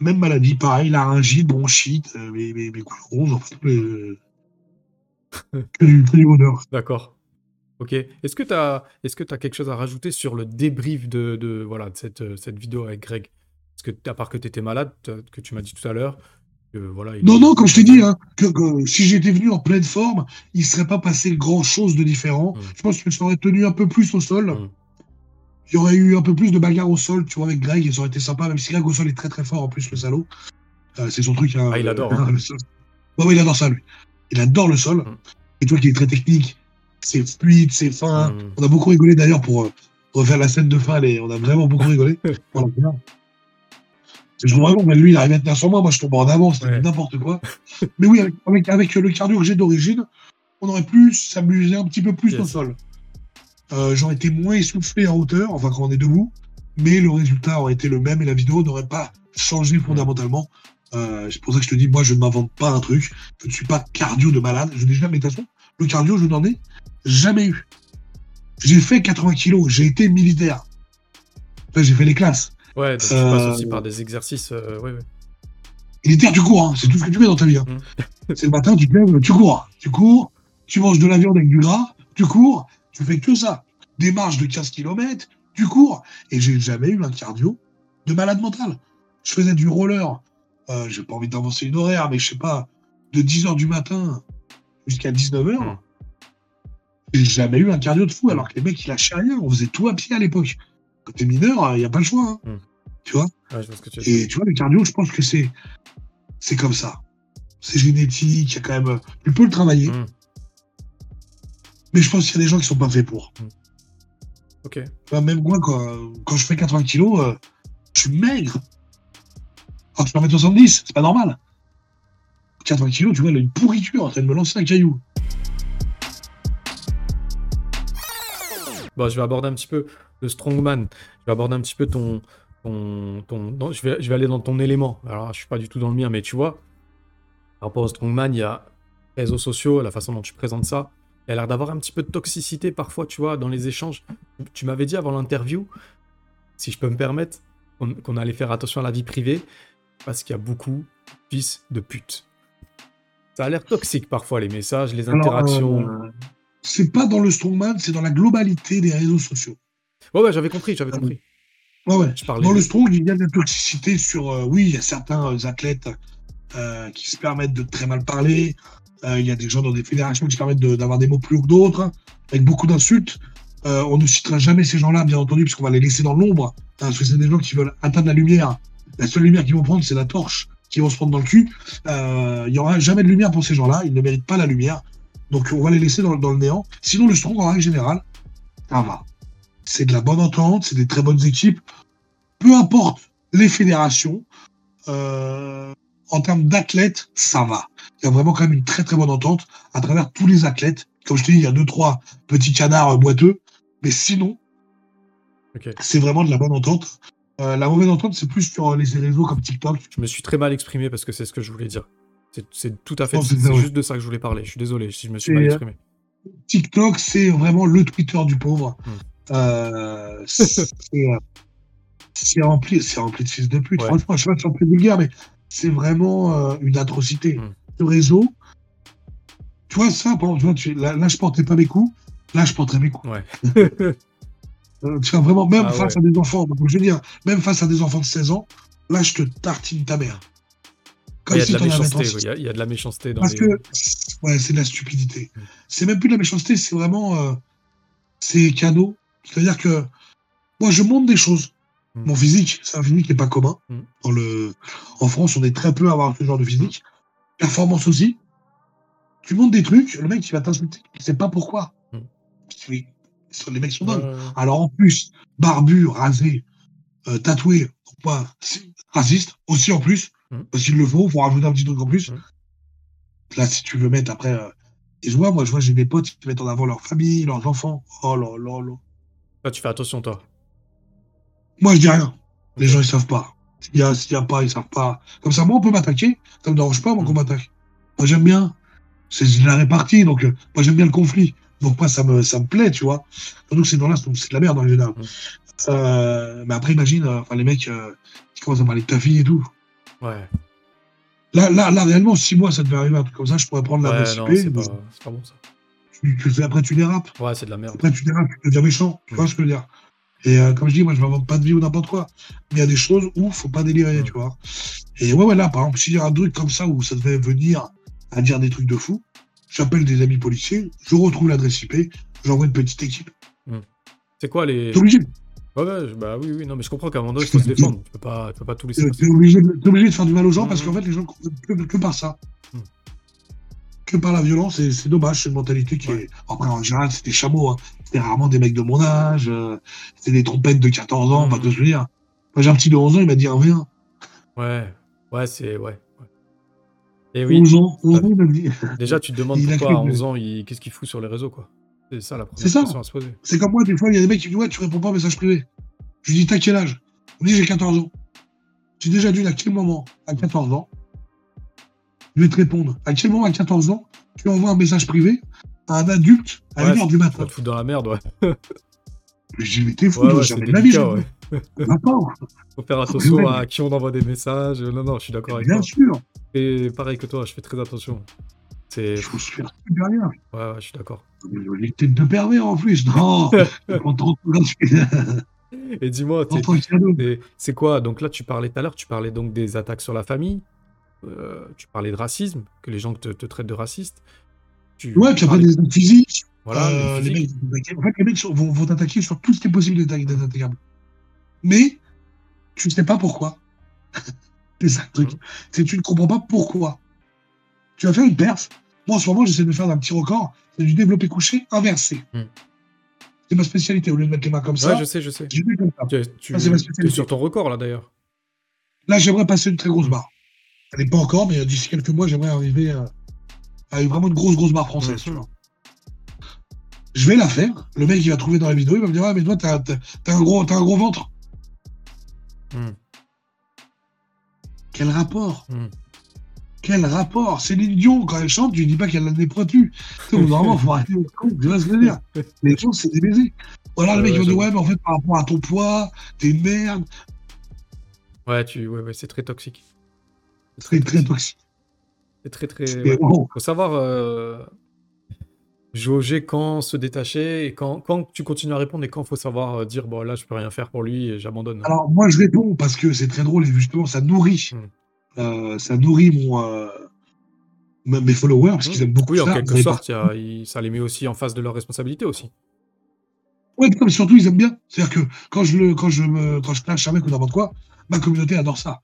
même maladie, pareil, laryngite, bronchite, euh, mes, mes, mes coups rouges, les- que, du, que du bonheur. D'accord. Ok. Est-ce que tu as, est-ce que as quelque chose à rajouter sur le débrief de, de, voilà, de cette, euh, cette vidéo avec Greg? Parce que, à part que tu étais malade, que tu m'as dit tout à l'heure, que, voilà, il- Non, non, comme je t'ai dit, hein, que, que si j'étais venu en pleine forme, il ne serait pas passé grand chose de différent. Mm. Je pense que ça aurait tenu un peu plus au sol. Mm. Il y aurait eu un peu plus de bagarre au sol, tu vois, avec Greg, et ça aurait été sympa, même si Greg au sol est très très fort en plus, le salaud. Euh, c'est son truc. hein, Ah, il euh, adore, hein. le sol. Ouais, ouais, il adore ça, lui. Il adore le sol. Mm. Et toi qui es très technique, c'est fluide, c'est fin. Mm. On a beaucoup rigolé d'ailleurs pour euh, refaire la scène de fin, et on a vraiment beaucoup rigolé. Je trouve vraiment, mais lui, il arrive à tenir sur moi, moi je tombe en avant, c'était Ouais. n'importe quoi. mais oui, avec, avec, avec le cardio que j'ai d'origine, on aurait pu s'amuser un petit peu plus Yes. au sol. Euh, J'aurais été moins essoufflé en hauteur, enfin quand on est debout, mais le résultat aurait été le même et la vidéo n'aurait pas changé fondamentalement. Euh, c'est pour ça que je te dis, moi je ne m'invente pas un truc, je ne suis pas cardio de malade, je n'ai jamais, de le cardio, je n'en ai jamais eu. J'ai fait 80 kilos, j'ai été militaire. Enfin, j'ai fait les classes. Ouais, donc tu Euh, passes aussi par des exercices. euh, ouais, ouais. Militaire, tu cours, hein. c'est tout ce que tu fais dans ta vie. hein. c'est le matin, tu te lèves, tu cours. Tu cours, tu manges de la viande avec du gras, tu cours, tu fais que ça. Des marches de 15 km, tu cours. Et j'ai jamais eu un cardio de malade mental. Je faisais du roller, euh, j'ai pas envie d'avancer une horaire, mais je sais pas, de 10h du matin jusqu'à 19h. Mm. J'ai jamais eu un cardio de fou, alors que les mecs, ils lâchaient rien. On faisait tout à pied à l'époque. Quand t'es mineur, il n'y a pas le choix. hein. Mm. Tu vois? Ouais, je que tu et tu vois, le cardio, je pense que c'est c'est comme ça. C'est génétique, il y a quand même. Tu peux le travailler, Mm. mais je pense qu'il y a des gens qui sont pas faits pour. Ok. Même moi, quand, quand je fais 80 kilos, euh, je suis maigre. Alors je peux en mettre 70, c'est pas normal. 80 kilos, tu vois, là, une pourriture en train de me lancer un caillou. Bon, je vais aborder un petit peu le strongman. Je vais aborder un petit peu ton. ton, ton non, je, vais, je vais aller dans ton élément. Alors, je suis pas du tout dans le mien, mais tu vois, par rapport au strongman, il y a réseaux sociaux, la façon dont tu présentes ça. Il y a l'air d'avoir un petit peu de toxicité parfois, tu vois, dans les échanges. Tu m'avais dit avant l'interview, si je peux me permettre, qu'on allait faire attention à la vie privée, parce qu'il y a beaucoup de fils de pute. Ça a l'air toxique parfois, les messages, les interactions. euh, c'est pas dans le strongman, c'est dans la globalité des réseaux sociaux. Ouais, ouais, j'avais compris, j'avais Ah, compris. Ouais, ouais. Je parlais Dans de- le strong, il y a de la toxicité sur. euh, oui, il y a certains euh, athlètes euh, qui se permettent de très mal parler. Euh, il y a des gens dans des fédérations qui se permettent de- d'avoir des mots plus lourds que d'autres, hein, avec beaucoup d'insultes. On ne citera jamais ces gens-là, bien entendu, puisqu'on va les laisser dans l'ombre. hein, parce que c'est des gens qui veulent atteindre la lumière. La seule lumière qu'ils vont prendre, c'est la torche. qui vont se prendre dans le cul. Il y aura jamais de lumière pour ces gens-là. Ils ne méritent pas la lumière. Donc on va les laisser dans, dans le néant. Sinon, le Strong, en règle générale, ça va. C'est de la bonne entente, c'est des très bonnes équipes. Peu importe les fédérations, euh, en termes d'athlètes, ça va. Il y a vraiment quand même une très très bonne entente à travers tous les athlètes. Comme je te dis, il y a deux, trois petits canards euh, boiteux. Mais sinon, c'est vraiment de la bonne entente. Euh, la mauvaise entente, c'est plus sur les réseaux comme TikTok. Je me suis très mal exprimé parce que c'est ce que je voulais dire. C'est- tout à fait. C'est juste de ça que je voulais parler. Je suis désolé si je me suis mal euh, exprimé. TikTok, c'est vraiment le Twitter du pauvre. Hmm. Euh, c'est rempli, de fils de pute. Ouais. Franchement, je sais pas si c'est un peu vulgaire, mais c'est vraiment euh, une atrocité. Hmm. Le réseau, tu vois ça, par exemple, tu vois, là, là, je portais pas mes coups, là, je porterais mes coups. Ouais. Euh, tu vois, vraiment, même Ah face à des enfants, donc, je veux dire, même face à des enfants de 16 ans, là, je te tartine ta mère. Il y a de la méchanceté. 36. oui, Il y a- il y, a de la méchanceté dans Parce les. que, ouais, c'est de la stupidité. Mm. C'est même plus de la méchanceté, c'est vraiment. euh, c'est cadeau. C'est-à-dire que moi, je montre des choses. Mm. Mon physique, c'est un physique qui n'est pas commun. Mm. Dans le... En France, on est très peu à avoir ce genre de physique. Performance aussi. Tu montres des trucs, le mec, il va t'insulter. Il sait pas pourquoi. Les mecs sont dingues. Euh, Alors en plus, barbu, rasé, euh, tatoué, quoi, raciste aussi en plus, Mm. parce qu'il le faut, faut rajouter un petit truc en plus. Mm. Là, si tu veux mettre après, euh, je vois, moi, je vois, j'ai des potes qui mettent en avant leur famille, leurs enfants. Oh là là là. Là, tu fais attention, toi. Moi, je dis rien. Les gens, ils savent pas. S'il y a, s'il y a pas, ils savent pas. Comme ça, moi, on peut m'attaquer. Ça me dérange pas, moi, qu'on Mm. m'attaque. Moi, j'aime bien. C'est la répartie, donc euh, moi, j'aime bien le conflit. Donc, moi, ça me, ça me plaît, tu vois. Surtout que ces gens-là, c'est c'est de la merde, en général. Mm. Euh, mais après, imagine, euh, enfin, les mecs euh, qui commencent à parler de ta fille et tout. Ouais. Là, là, là, réellement, si moi, ça devait arriver un truc comme ça, je pourrais prendre la Ouais, c'est pas, bon ça. tu, tu fais, après, tu dérapes. Ouais, c'est de la merde. Après, tu dérapes, tu deviens méchant. Tu vois ce que je veux dire Et euh, comme je dis, moi, je m'invente pas de vie ou n'importe quoi. Mais il y a des choses où faut pas délirer, tu vois. Et ouais, ouais, là, par exemple, s'il y a un truc comme ça où ça devait venir à dire des trucs de fou, j'appelle des amis policiers, je retrouve l'adresse IP, j'envoie une petite équipe. C'est quoi les. Ouais, bah oui, oui, non, mais je comprends qu'à un moment donné, il faut se défendre. Tu peux pas, tu peux pas tout laisser t'es passer. t'es obligé, de- obligé de faire du mal aux gens parce qu'en fait, les gens comprennent que, par ça. Mm. Que par la violence, et c'est dommage, c'est une mentalité qui Ouais. est. Après, en général, c'était chameaux, hein. C'était rarement des mecs de mon âge, euh, c'était des trompettes de 14 ans, Mm. pas de dire. Moi, j'ai un petit de 11 ans, il m'a dit un V1. Ouais, ouais, c'est. Ouais. Et oui, 11 ans, 11 ans, il m'a dit. déjà, tu te demandes Il pourquoi à cru que- 11 ans, il... qu'est-ce qu'il fout sur les réseaux, quoi. C'est ça la C'est première ça. question à se poser. C'est comme moi, des fois, il y a des mecs qui me disent Ouais, tu réponds pas aux messages privés. Je lui dis T'as quel âge? Il me dit J'ai 14 ans. J'ai déjà dû à quel moment, à 14 ans, je vais te répondre. À quel moment, à 14 ans, tu envoies un message privé à un adulte à Ouais, 1h du Tu matin te foutre dans la merde, ouais. Dis Mais t'es fou, Ouais, jamais de la vie, ouais. Faut faire attention à qui on envoie des messages. Non, non, je suis d'accord avec Bien toi. sûr, Et pareil que toi, je fais très attention. C'est. il faut se faire super bien. Ouais, ouais, je suis d'accord. Les têtes de pervers en plus. Non. Et dis-moi, c'est quoi? Donc là, tu parlais tout à l'heure, tu parlais donc des attaques sur la famille. euh, tu parlais de racisme, que les gens te, te traitent de raciste. Tu Ouais, puis après parlais- des physiques. Voilà, Euh, le les mecs, en fait, les mecs sont- vont, vont t'attaquer sur tout ce qui est possible d'être d'être attaquable. Mais tu ne sais pas pourquoi. c'est ça le truc. Mhm. C'est tu ne comprends pas pourquoi. Tu vas faire une perf. Moi, en ce moment, j'essaie de faire un petit record. C'est du développé couché inversé. Mhm. C'est ma spécialité. Au lieu de mettre les mains comme ça, Ouais, je sais, je sais. je comme ça. Tu, Ça, spécialité. sur ton record là d'ailleurs. Là, j'aimerais passer une très grosse barre. Elle n'est pas encore, mais euh, d'ici quelques mois, j'aimerais arriver à, à une- vraiment une grosse, grosse barre française. Mhm. tu vois. Je vais la faire. Le mec, il va trouver dans la vidéo, il va me dire Ah, mais toi, t'as t'as un, gros- t'as un gros ventre. Mhm. Quel rapport? Mhm. Quel rapport? Céline Dion, quand elle chante, je dis pas qu'elle a le nez pointu. Tu Normalement, faut arrêter le con, tu vois ce que je veux dire? Les gens, c'est des baisers. Voilà, le mec, il va ouais, dire j'avoue. Ouais, mais en fait, par rapport à ton poids, t'es une merde. Ouais, tu, ouais, ouais, c'est très toxique. C'est très toxique. C'est très très. C'est- ouais. Faut savoir euh, jauger quand se détacher et quand, quand tu continues à répondre et quand faut savoir euh, dire bon là je peux rien faire pour lui et j'abandonne. Alors, moi, je réponds parce que c'est très drôle et justement, ça nourrit. Mm. Euh, ça nourrit mon, euh, mes followers parce qu'ils aiment beaucoup oui, en ça. quelque Vous avez sorte, a- il- ça les met aussi en face de leurs responsabilités aussi. putain, mais surtout, ils aiment bien. C'est-à-dire que quand je, le, quand, je me, quand je clash un mec ou n'importe quoi, ma communauté adore ça.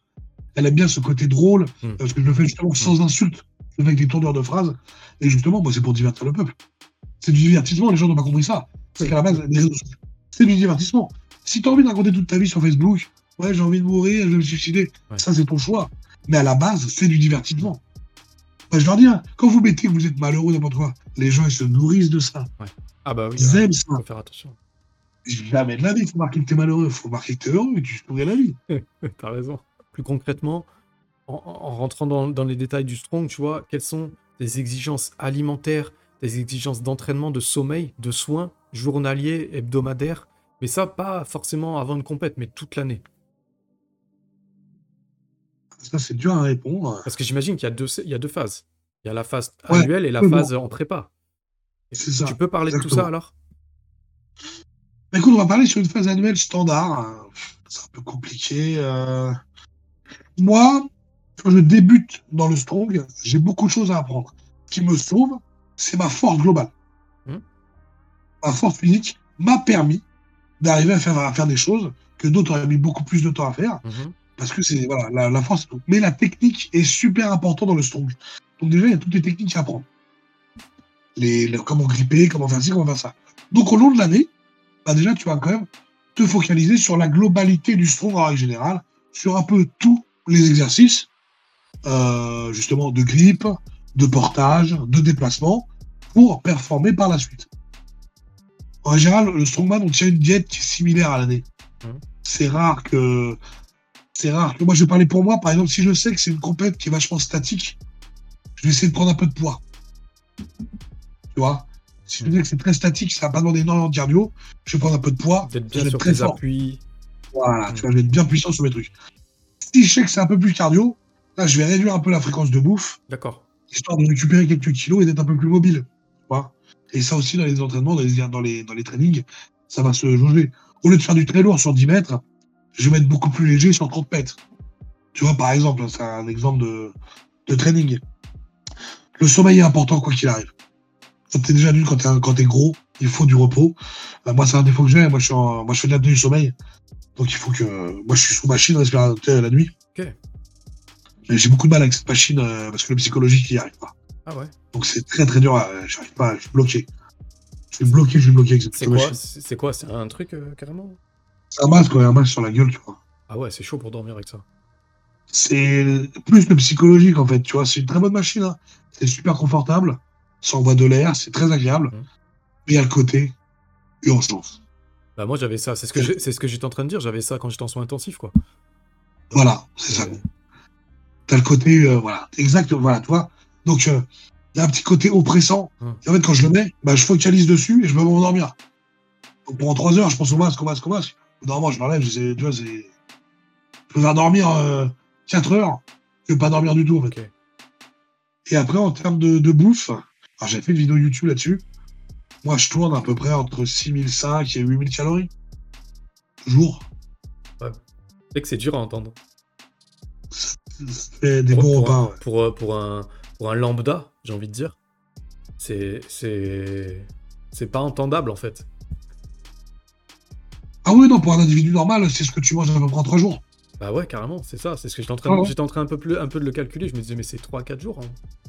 elle aime bien ce côté drôle, parce que je le fais justement sans insulte, je le fais avec des tourneurs de phrases, et justement, moi, c'est pour divertir le peuple. C'est du divertissement, les gens n'ont pas compris ça. C'est Oui. qu'à la base, c'est du divertissement. Si tu as envie de raconter toute ta vie sur Facebook, ouais, j'ai envie de mourir, je vais me suicider, Ouais. ça, c'est ton choix. Mais à la base, c'est du divertissement. Je leur dis, hein, quand vous mettez que vous êtes malheureux, n'importe quoi, les gens, ils se nourrissent de ça. Ah bah oui, Ils il aiment ça. faut faire attention. Jamais de la vie, il faut marquer que t'es malheureux, il faut marquer que t'es heureux, et tu souris la vie. T'as raison. Plus concrètement, en, en rentrant dans, dans les détails du strong, tu vois, quelles sont tes exigences alimentaires, tes exigences d'entraînement, de sommeil, de soins, journaliers, hebdomadaires, mais ça, pas forcément avant une compète, mais toute l'année. Ça, c'est dur à répondre. Parce que j'imagine qu'il y, a deux- il y a deux phases. Il y a la phase Ouais, annuelle et la phase en prépa. C'est ça. Tu peux parler de tout ça alors? Bah, écoute, on va parler sur une phase annuelle standard. hein. C'est un peu compliqué. euh. Moi, quand je débute dans le strong, j'ai beaucoup de choses à apprendre. Ce qui me sauve, c'est ma force globale. Hmm. Ma force physique m'a permis d'arriver à faire, à faire des choses que d'autres auraient mis beaucoup plus de temps à faire. Mhm. Parce que c'est voilà, la, la force. tout. Mais la technique est super importante dans le strong. Donc déjà, il y a toutes les techniques à apprendre. Les, les- comment gripper, comment faire ci, comment faire ça. Donc au long de l'année, bah déjà, tu vas quand même te focaliser sur la globalité du strong en règle générale, sur un peu tous les exercices, euh, justement de grippe, de portage, de déplacement, pour performer par la suite. En général, le strongman, on tient une diète qui est similaire à l'année. Mhm. C'est rare que c'est rare moi je vais parler pour moi par exemple si je sais que c'est une compète qui est vachement statique je vais essayer de prendre un peu de poids tu vois? Si je sais que c'est très statique ça va pas demander énormément de cardio je vais prendre un peu de poids D'être bien sur très fort appuis. voilà Mm. tu vois je vais être bien puissant sur mes trucs si je sais que c'est un peu plus cardio là je vais réduire un peu la fréquence de bouffe D'accord. histoire de récupérer quelques kilos et d'être un peu plus mobile. tu vois. Et ça aussi, dans les entraînements, dans les, dans les, dans les trainings, ça va se jauger. Au lieu de faire du très lourd sur 10 mètres, je vais mettre beaucoup plus léger sur 30 mètres. Tu vois, par exemple, c'est un exemple de, de training. Le sommeil est important, quoi qu'il arrive. T'es déjà nul, quand t'es, quand t'es gros, il faut du repos. Euh, moi, c'est un défaut que j'ai. Moi, je, suis en- moi, je fais de l'apnée du sommeil. Donc, il faut que. Moi, je suis sous machine respiratoire la nuit. Ok. Mais j'ai beaucoup de mal avec cette machine euh, parce que le psychologique n'y arrive pas. Ah ouais. Donc c'est très très dur. à- J'arrive pas, je suis bloqué. Je suis bloqué, je suis bloqué avec cette C'est machine. quoi C'est c'est quoi C'est un truc euh, carrément? C'est un masque, ouais, un masque sur la gueule, tu vois. Ah ouais, c'est chaud pour dormir avec ça. C'est plus le psychologique en fait, tu vois. C'est une très bonne machine. hein. C'est super confortable. Ça envoie de l'air, c'est très agréable. Mhm. Mais il y a le côté urgence. Bah moi j'avais ça. C'est ce que j'ai- c'est ce que j'étais en train de dire. J'avais ça quand j'étais en soins intensifs quoi. Voilà, c'est ça. T'as le côté, euh, voilà, exact, voilà, tu vois. Donc euh, il y a un petit côté oppressant. Et en fait, quand je le mets, bah, je focalise dessus et je me mets à m'endormir. Donc pendant trois heures, je pense au masque, au masque, au masque. Normalement, je l'enlève, je sais- tu vois, c'est. Je préfère dormir euh, 4 heures que pas dormir du tout, en fait. Et après, en termes de, de bouffe, alors j'ai fait une vidéo YouTube là-dessus. Moi, je tourne à peu près entre 6005 et 8000 calories. Jour. C'est que c'est dur à entendre. Fait des Pour, bons pour un, repas, ouais. pour, euh, pour un, pour un lambda, j'ai envie de dire. C'est c'est c'est pas entendable en fait. Ah oui, non, pour un individu normal, c'est ce que tu manges à peu près en 3 jours. Bah ouais, carrément, c'est ça. C'est ce que j'étais en train, Ah de- ouais. j'étais en train un peu, plus, un peu de le calculer. Je me disais, mais c'est 3-4 jours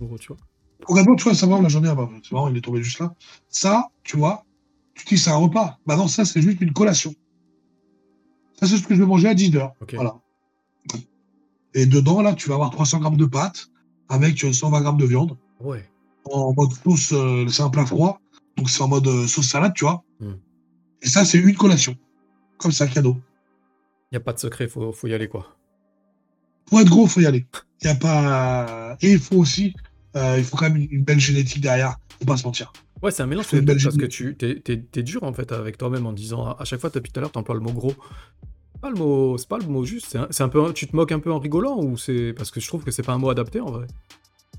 en gros, tu vois. Concrètement, tu vois, ça va, la journée, ah bah, c'est marrant, il est tombé juste là. Ça, tu vois, tu dis c'est un repas. Bah non, ça, c'est juste une collation. Ça, c'est ce que je vais manger à 10 heures. Ok. Voilà. Et dedans, là, tu vas avoir 300 grammes de pâtes avec euh, 120 grammes de viande. Ouais. En mode sauce, euh, c'est un plat froid. Donc, c'est en mode euh, sauce salade, tu vois. Hmm. Et ça, c'est une collation. Comme ça, cadeau. Y a pas de secret, faut, faut y aller quoi. Pour être gros, faut y aller. Y a pas... Et il faut aussi, euh, il faut quand même une, belle génétique derrière. Faut pas se mentir. Ouais, c'est un mélange une belle parce que tu t'es dur en fait avec toi-même en disant à chaque fois depuis tout à l'heure t'emploies le mot gros. Pas le mot, c'est pas le mot juste. C'est un, c'est un peu, tu te moques un peu en rigolant ou c'est parce que je trouve que c'est pas un mot adapté en vrai?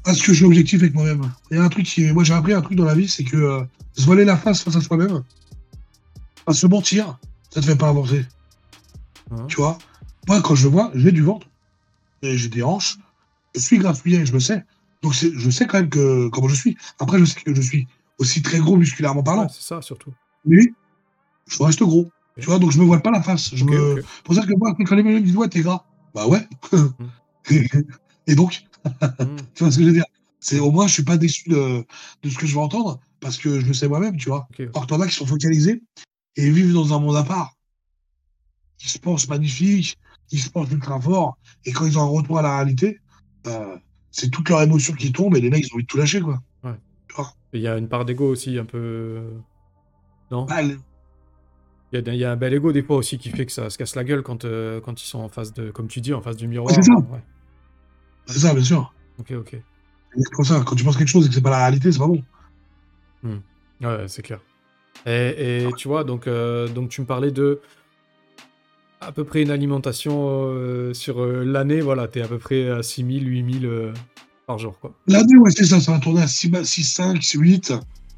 Parce que je suis objectif avec moi-même. Il y a un truc qui. Moi, j'ai appris un truc dans la vie, c'est que euh, se voiler la face face à soi-même, pas se mentir, ça te fait pas avancer. Hein. Tu vois? Moi, quand je vois, j'ai du ventre, et j'ai des hanches, je suis grassouillet, je le sais. Donc, c'est- je sais quand même que comment je suis. Après, je sais que je suis aussi très gros musculairement parlant, Ouais, c'est ça surtout. mais je reste gros. Tu vois, donc je me voile pas la face. Je Ok, me... ok. C'est pour ça que moi, quand les mecs me disent, ouais, t'es gras. Bah ouais. Et donc, Hmm. tu vois ce que je veux dire? C'est au moins, je suis pas déçu de, de ce que je vais entendre parce que je le sais moi-même, tu vois. Ok, ok. Alors que t'en as qui sont focalisés et vivent dans un monde à part. Ils se pensent magnifiques, ils se pensent ultra forts et quand ils ont un retour à la réalité, euh, c'est toute leur émotion qui tombe et les mecs, ils ont envie de tout lâcher, quoi. Il y a une part d'ego aussi, un peu. Non Ah, le- Il y, y a un bel ego des fois aussi qui fait que ça se casse la gueule quand, euh, quand ils sont en face de, comme tu dis, en face du miroir. c'est ça. Ouais. c'est ça, bien sûr. Ok, ok. C'est comme ça, quand tu penses quelque chose et que c'est pas la réalité, c'est pas bon. Ouais, c'est clair. Et, et tu vois, donc, euh, donc tu me parlais de à peu près une alimentation euh, sur euh, l'année, voilà, t'es à peu près à 6000, 8000 euh, par jour, quoi. L'année, ouais, c'est ça, ça va tourner à 6, 6 5, 8.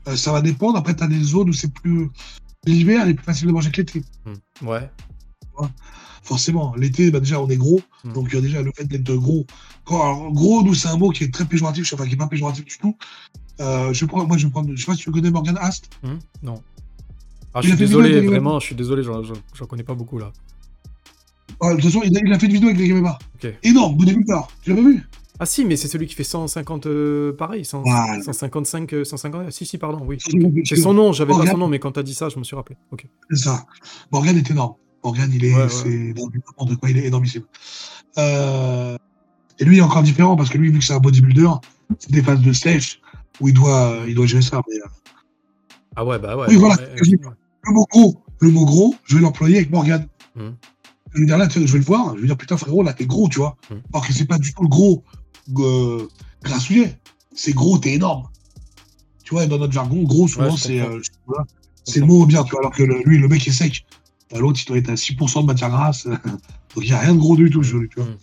Euh, ça va dépendre. Après, tu as des zones où c'est plus. L'hiver, il est plus facile de manger que l'été. Hmm. Ouais. Forcément. L'été, bah, déjà, on est gros. Mm. Donc, euh, déjà, le fait d'être gros. Quand, alors, gros, nous, c'est un mot qui est très péjoratif. Pas, qui est pas péjoratif du tout. Euh, je prends, moi, je prends. Je sais pas si tu connais Morgan Ast. Hmm non. Ah, je suis désolé, vraiment, je suis désolé, j'en- j'en connais pas beaucoup là. Ah, de toute façon, il a, il a fait une vidéo avec les Gameba. Ok. Énorme, bodybuilder. Tu l'as pas vu? Ah si, mais c'est celui qui fait 150, euh, pareil, 100 Voilà. 155, euh, 150, ah, si, si, pardon, oui. C'est son- nom, j'avais pas son nom, mais quand t'as dit ça, je me suis rappelé. Ok. C'est ça. Morgan est énorme. Morgan, il est, Ouais, ouais. quoi, il est énormissime. Euh, et lui, il est encore différent parce que lui, vu que c'est un bodybuilder, c'est des phases de sèche où il doit, il doit gérer ça. Mais, euh, Ah ouais, bah ouais. Oui, voilà, ouais, le mot gros, le mot gros, je vais l'employer avec Morgan. Mhm. Je vais dire là, je vais le voir, je vais dire putain frérot, là t'es gros, tu vois. Mhm. Alors que c'est pas du tout le gros euh, grassouillet. C'est gros, t'es énorme. Tu vois, dans notre jargon, gros, souvent, Ouais, c'est euh, c'est le mot bien, tu vois. Alors que le- lui, le mec est sec. Euh, L'autre, il doit être à 6% de matière grasse. Donc il n'y a rien de gros du tout, je tu vois. Mhm.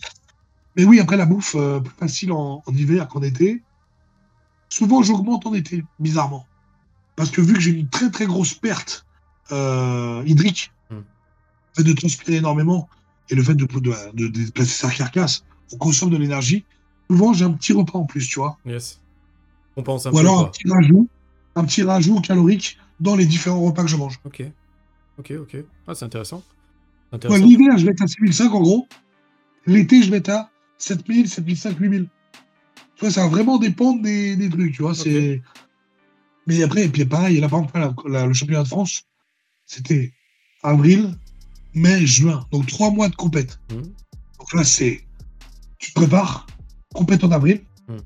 Mais oui, après la bouffe, euh, plus facile en, en hiver qu'en été. Souvent, j'augmente en été, bizarrement. Parce que vu que j'ai une très très grosse perte euh, hydrique, Mm. le fait de transpirer énormément et le fait de, de, de- de déplacer sa carcasse, on consomme de l'énergie. Souvent, j'ai un petit repas en plus, tu vois. Yes. On pense un Ou peu. alors un petit rajout, un petit rajout calorique dans les différents repas que je mange. Ok. Ok, ok. Ah, c'est intéressant. L'hiver, je vais être à 6005 en gros. L'été, je vais être à 7000, 7005, 8000. Tu vois, ça va vraiment dépendre des, des trucs, tu vois. c'est Mais après, et puis pareil, là, par exemple, la- la- le championnat de France, c'était avril, mai, juin. Donc trois mois de compète. Mhm. Donc là, c'est. Tu te prépares, compète en avril. Mhm.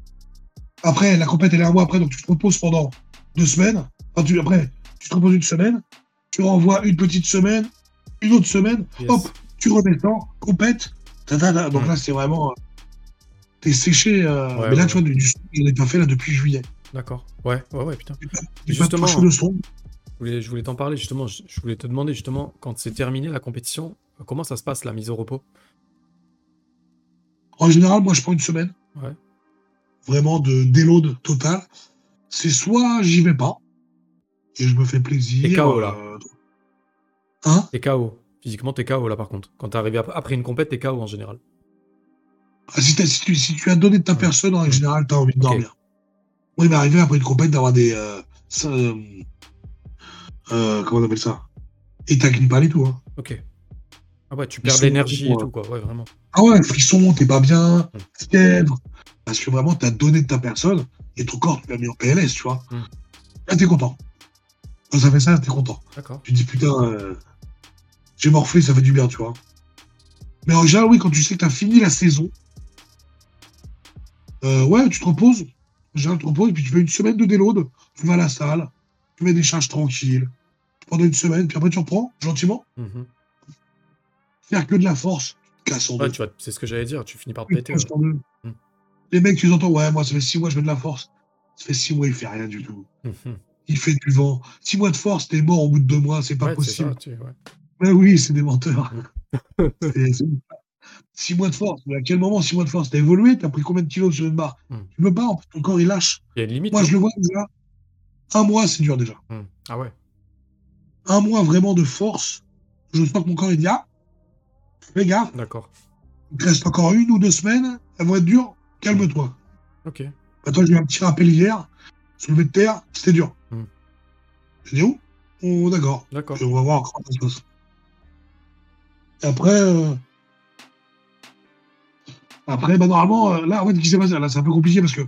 Après, la compète, elle est un mois après, donc tu te reposes pendant deux semaines. Enfin, tu, après, tu te reposes une semaine. Tu renvoies une petite semaine, une autre semaine. Yes. Hop, tu redescends, compète. ta, ta, ta. Donc Mhm. là, c'est vraiment. Euh, T'es séché. euh, Ouais, mais là, ouais, tu vois, du, du j'en ai pas fait là depuis juillet. D'accord. Ouais, ouais, ouais, putain. Pas- pas justement- touché le son. Je voulais, je voulais t'en parler justement. Je, je voulais te demander justement, quand c'est terminé la compétition, comment ça se passe la mise au repos? En général, moi, je prends une semaine. Ouais. Vraiment de déload total. C'est soit j'y vais pas et je me fais plaisir. Et KO, là. euh, Hein? T'es KO. Physiquement, t'es KO là par contre. Quand t'es arrivé ap- après une compète, t'es KO en général. Ah, si, t'as- si tu, si tu as donné de ta personne, en général, tu as envie de dormir. Moi, il m'est arrivé après une compète d'avoir des. Euh, ça, euh, euh, comment on appelle ça? État pas et tout. Hein. Ok. Ah ouais, tu perds l'énergie et tout quoi. Ouais, vraiment. Ah ouais, frisson, t'es pas bien, Mm. fièvre. Parce que vraiment, tu as donné de ta personne et ton corps, tu l'as mis en PLS, tu vois. Mm. Là, t'es content. Quand ça fait ça, t'es content. D'accord. Tu te dis, putain, euh, j'ai morflé, ça fait du bien, tu vois. Mais en général, oui, quand tu sais que tu as fini la saison, euh, ouais, tu te reposes. Je te repose, puis tu fais une semaine de déload. Tu vas à la salle, tu mets des charges tranquilles pendant une semaine, puis après tu reprends gentiment. Mhm. Faire que de la force, tu te casses en ouais, c'est ce que j'allais dire, tu finis par te péter. Mhm. Les mecs, tu les entends, ouais, moi ça fait six mois, je fais de la force. Ça fait six mois, il fait rien du tout. Mhm. Il fait du vent. Six mois de force, t'es mort au bout de deux mois, c'est pas possible. Ben oui, c'est des menteurs. 6 mois de force. À quel moment, 6 mois de force? T'as évolué T'as pris combien de kilos sur une barre? Hmm. Tu peux pas, en fait, ton corps il lâche. Il y a une limite. Moi, je le vois déjà. Un mois, c'est dur déjà. Hmm. Ah ouais Un mois vraiment de force. Je sens que mon corps il dit Ah, fais gaffe. D'accord. Il reste encore une ou deux semaines. Ça va être dur. Calme-toi. Ok. Toi, j'ai eu un petit rappel hier. Soulevé de terre, c'était dur. Hmm. J'ai dit où? Oh, D'accord. D'accord. On va voir comment ça se passe. Et après. Euh, après, bah, normalement, euh, là, en fait, ce qui s'est passé, là, c'est un peu compliqué parce que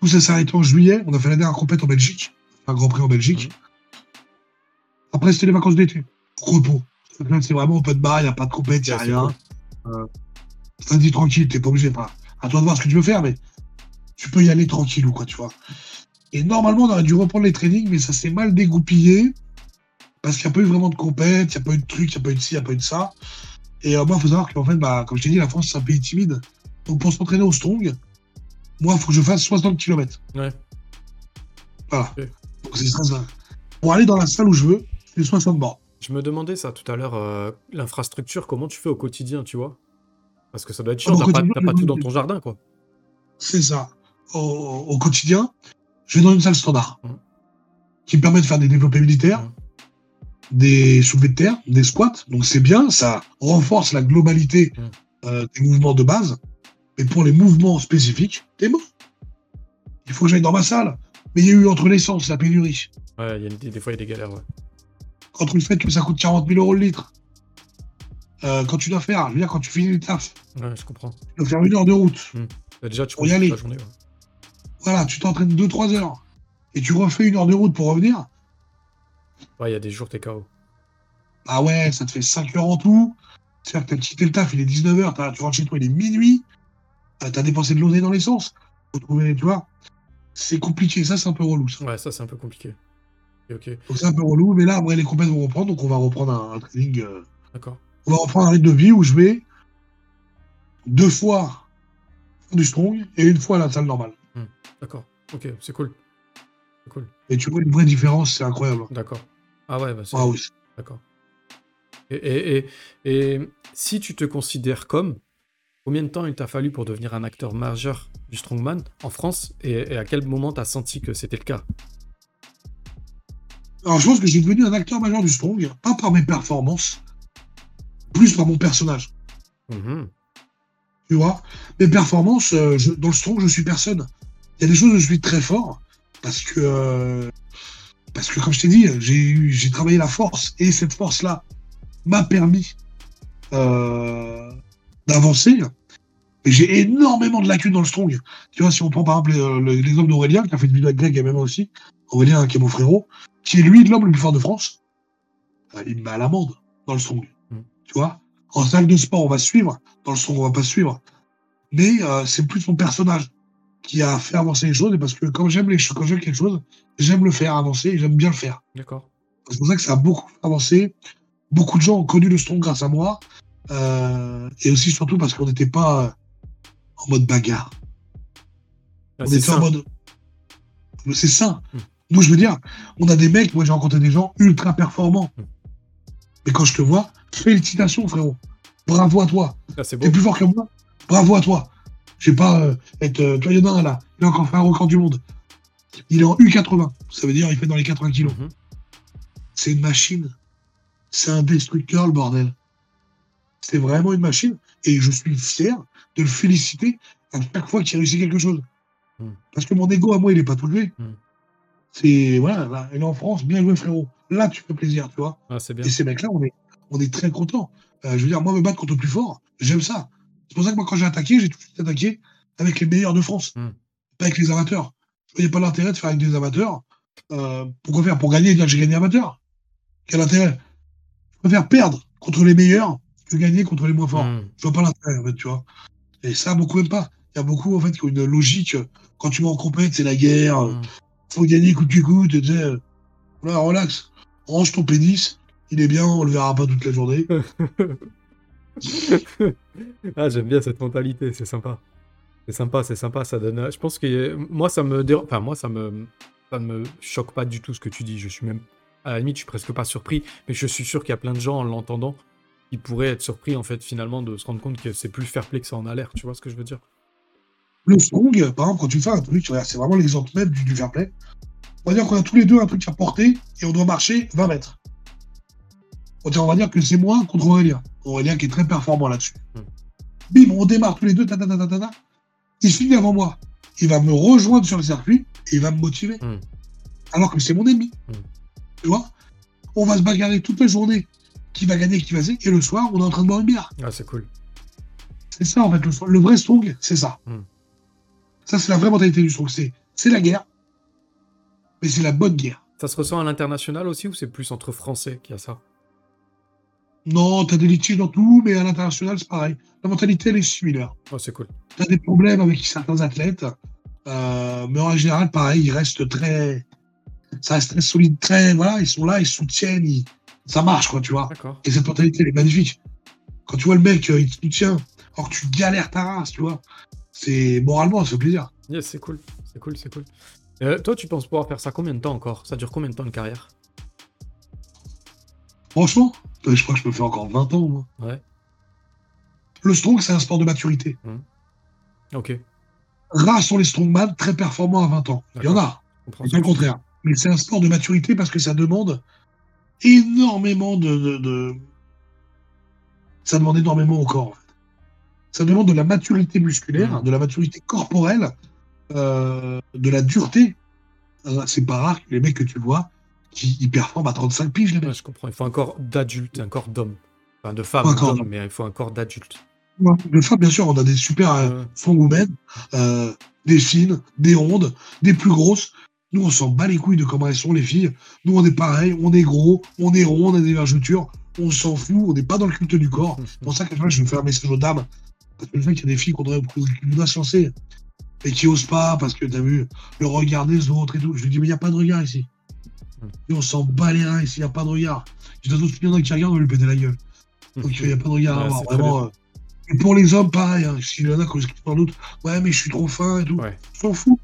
tout ça s'est arrêté en juillet. On a fait la dernière compète en Belgique, un Grand Prix en Belgique. Après, c'était les vacances d'été. Repos. C'est vraiment open bar, il n'y a pas de compète, il n'y a rien. Euh, ça dit tranquille, t'es pas obligé. Enfin, à toi de voir ce que tu veux faire, mais tu peux y aller tranquille ou quoi, tu vois. Et normalement, on aurait dû reprendre les trainings, mais ça s'est mal dégoupillé. Parce qu'il n'y a pas eu vraiment de compète, il n'y a pas eu de truc, il n'y a pas eu de ci, il n'y a pas eu de ça. Et euh, moi, il faut savoir qu'en fait, bah, comme je t'ai dit, la France, c'est un pays timide. Donc pour s'entraîner au strong, moi, il faut que je fasse 60 km. Ouais. Voilà. Donc c'est ça, ça. Pour aller dans la salle où je veux, c'est 60 bords. Je me demandais ça tout à l'heure, euh, l'infrastructure, comment tu fais au quotidien, tu vois? Parce que ça doit être chiant, Ah, t'as pas, je- tout dans ton jardin, quoi. C'est ça. Au, au quotidien, je vais dans une salle standard Mhm. qui me permet de faire des développés militaires, Mhm. des soulevés de terre, des squats. Donc c'est bien, ça renforce la globalité Mhm. euh, des mouvements de base. Mais pour les mouvements spécifiques, t'es mort. Il faut que j'aille dans ma salle. Mais il y a eu entre l'essence, la pénurie, Ouais, y a des, des fois, il y a des galères, ouais. entre le fait que ça coûte 40 000 euros le litre. Euh, quand tu dois faire, je veux dire, quand tu finis le taf, Ouais, je comprends. tu dois faire une heure de route. Bah, déjà, tu Faut y aller. la journée, ouais. Voilà, tu t'entraînes 2-3 heures. Et tu refais une heure de route pour revenir. Ouais, il y a des jours, t'es KO. Ah ouais, ça te fait 5 heures en tout. C'est-à-dire que t'as quitté le taf, il est 19h, tu rentres chez toi, il est minuit. T'as dépensé de l'oseille dans l'essence. Faut trouver, tu vois. C'est compliqué, ça c'est un peu relou. Ça. Ouais, ça, c'est un peu compliqué. Ok, ok, Donc c'est un peu relou, mais là, après, les compètes vont reprendre, donc on va reprendre un, un training. euh, d'accord. on va reprendre un rythme de vie où je vais deux fois du strong et une fois à la salle normale. D'accord. Ok, c'est cool. C'est cool. Et tu vois une vraie différence, c'est incroyable. D'accord. Ah ouais, bah c'est Ah oui. D'accord. Et, et, et, et si tu te considères comme, combien de temps il t'a fallu pour devenir un acteur majeur du strongman en France et, et à quel moment t'as senti que c'était le cas? Alors je pense que j'ai devenu un acteur majeur du strong, pas par mes performances, plus par mon personnage. Mhm. Tu vois, mes performances, euh, je- dans le strong, je suis personne. Il y a des choses où je suis très fort parce que, euh, parce que comme je t'ai dit, j'ai travaillé la force et cette force-là m'a permis euh, d'avancer. Et j'ai énormément de lacunes dans le strong. Tu vois, si on prend par exemple euh, le- l'exemple d'Aurélien, qui a fait une vidéo avec Greg et même aussi, Aurélien, qui est mon frérot, qui est lui l'homme le plus fort de France, euh, il me met à l'amende dans le strong. Mm. Tu vois, en salle de sport, on va suivre, dans le strong, on va pas suivre. Mais euh, c'est plus son personnage qui a fait avancer les choses, et parce que quand j'aime les choses, quand j'aime quelque chose, j'aime le faire avancer et j'aime bien le faire. D'accord. C'est pour ça que ça a beaucoup avancé. Beaucoup de gens ont connu le strong grâce à moi. Euh, et aussi, surtout, parce qu'on n'était pas en mode bagarre. Ah, on était en ça. mode. C'est sain. Mm. Moi, je veux dire, on a des mecs, moi j'ai rencontré des gens ultra performants. Mm. Mais quand je te vois, félicitations, frérot. Bravo à toi. Ah. T'es plus fort que moi. Bravo à toi. Je vais pas euh, être. Euh, toi, il y en a un là. Il a encore fait un record du monde. Il est en U80. Ça veut dire il fait dans les 80 kilos. Mhm. C'est une machine. C'est un destructeur, le bordel. C'est vraiment une machine. Et je suis fier de le féliciter à chaque fois qu'il réussit quelque chose. Mm. Parce que mon ego à moi, il est pas touché. Mm. C'est. Voilà, là, il est en France, bien joué, frérot. Là, tu fais plaisir, tu vois. Ah, c'est bien. Et ces mecs-là, on est, on est très contents. Euh, je veux dire, moi, me battre contre le plus fort, j'aime ça. C'est pour ça que moi, quand j'ai attaqué, j'ai tout de suite attaqué avec les meilleurs de France, Mm. pas avec les amateurs. Je voyais pas l'intérêt de faire avec des amateurs. Euh, pourquoi faire? Pour gagner et dire que j'ai gagné amateur Quel intérêt? Je préfère perdre contre les meilleurs gagner contre les moins forts. Mhm. Je vois pas l'intérêt, en fait, tu vois. Et ça, beaucoup même pas. Il y a beaucoup, en fait, qui ont une logique. euh, Quand tu vas en compète, c'est la guerre. Mhm. faut gagner coûte que coûte. Tu sais, euh, voilà, relax. Range ton pénis. Il est bien, on le verra pas toute la journée. ah, j'aime bien cette mentalité, c'est sympa. C'est sympa, c'est sympa, ça donne. Je pense que moi, ça me dérange. Enfin, moi, ça me. Ça ne me choque pas du tout ce que tu dis. Je suis même. À la limite, je suis presque pas surpris, mais je suis sûr qu'il y a plein de gens en l'entendant qui pourraient être surpris, en fait, finalement, de se rendre compte que c'est plus fair play que ça en a l'air. Tu vois ce que je veux dire? Le strong, par exemple, quand tu fais un truc, c'est vraiment l'exemple même du, du fair play. On va dire qu'on a tous les deux un truc à porter et on doit marcher 20 mètres. On va dire, on va dire que c'est moi contre Aurélien. Aurélien qui est très performant là-dessus. Hmm. Bim, on démarre tous les deux, ta, ta, ta, ta, ta, ta. Il finit avant moi. Il va me rejoindre sur le circuit et il va me motiver. Hmm. Alors que c'est mon ennemi. Hmm. Tu vois? On va se bagarrer toute la journée. Qui va gagner, qui va gagner. Et le soir, on est en train de boire une bière. Ah, c'est cool. C'est ça, en fait. Le, le vrai strong, c'est ça. Hmm. Ça, c'est la vraie mentalité du strong. C'est c'est la guerre, mais c'est la bonne guerre. Ça se ressent à l'international aussi ou c'est plus entre Français qu'il y a ça? Non, t'as des litiges dans tout, mais à l'international, c'est pareil. La mentalité, elle est similaire. Oh, c'est cool. T'as des problèmes avec certains athlètes, euh, mais en général, pareil, ils restent très. Ça reste très solide, très. Voilà, ils sont là, ils soutiennent, ils- ça marche, quoi, tu vois. Et cette mentalité, elle est magnifique. Quand tu vois le mec, euh, il te soutient, alors que tu galères ta race, tu vois. C'est moralement, fait plaisir. Yes, c'est cool. C'est cool, c'est cool. Euh, toi, tu penses pouvoir faire ça combien de temps encore? Ça dure combien de temps de carrière? Franchement, euh, je crois que je peux faire encore 20 ans, moi. Ouais. Le strong, c'est un sport de maturité. Ok. Rares sont les strongman très performants à 20 ans. Il y en a, c'est le contraire. Mais c'est un sport de maturité parce que ça demande énormément de. de- de- Ça demande énormément au corps. en fait. Ça demande de la maturité musculaire, Mhm. de la maturité corporelle, euh, de la dureté. Euh, C'est pas rare que les mecs que tu vois qui ils performent à 35 piges, les mecs. Ouais, je comprends. Il faut un corps d'adulte, un corps d'homme. Enfin, de femme, d'homme, mais il faut un corps d'adulte. Ouais. De femmes, bien sûr, on a des super euh, euh, des fines, des rondes, des plus grosses. Nous, on s'en bat les couilles de comment elles sont, les filles. Nous, on est pareil, on est gros, on est rond, on a des vergetures, on s'en fout, on n'est pas dans le culte du corps. C'est pour ça que je veux faire un message aux dames. Parce que le fait qu'il y a des filles qui voudraient se lancer et qui osent pas parce que tu as vu le regard des autres et tout. Je lui dis, mais il n'y a pas de regard ici. Et on s'en bat les reins ici, il n'y a pas de regard. Je dis, il y en a qui regardent, on va lui péter la gueule. Donc il n'y a pas de regard à avoir, vraiment. euh. Et pour les hommes, pareil, hein, s'il y en a qui sans doute, ouais, mais je suis trop fin et tout. Ouais. Je t'en fous.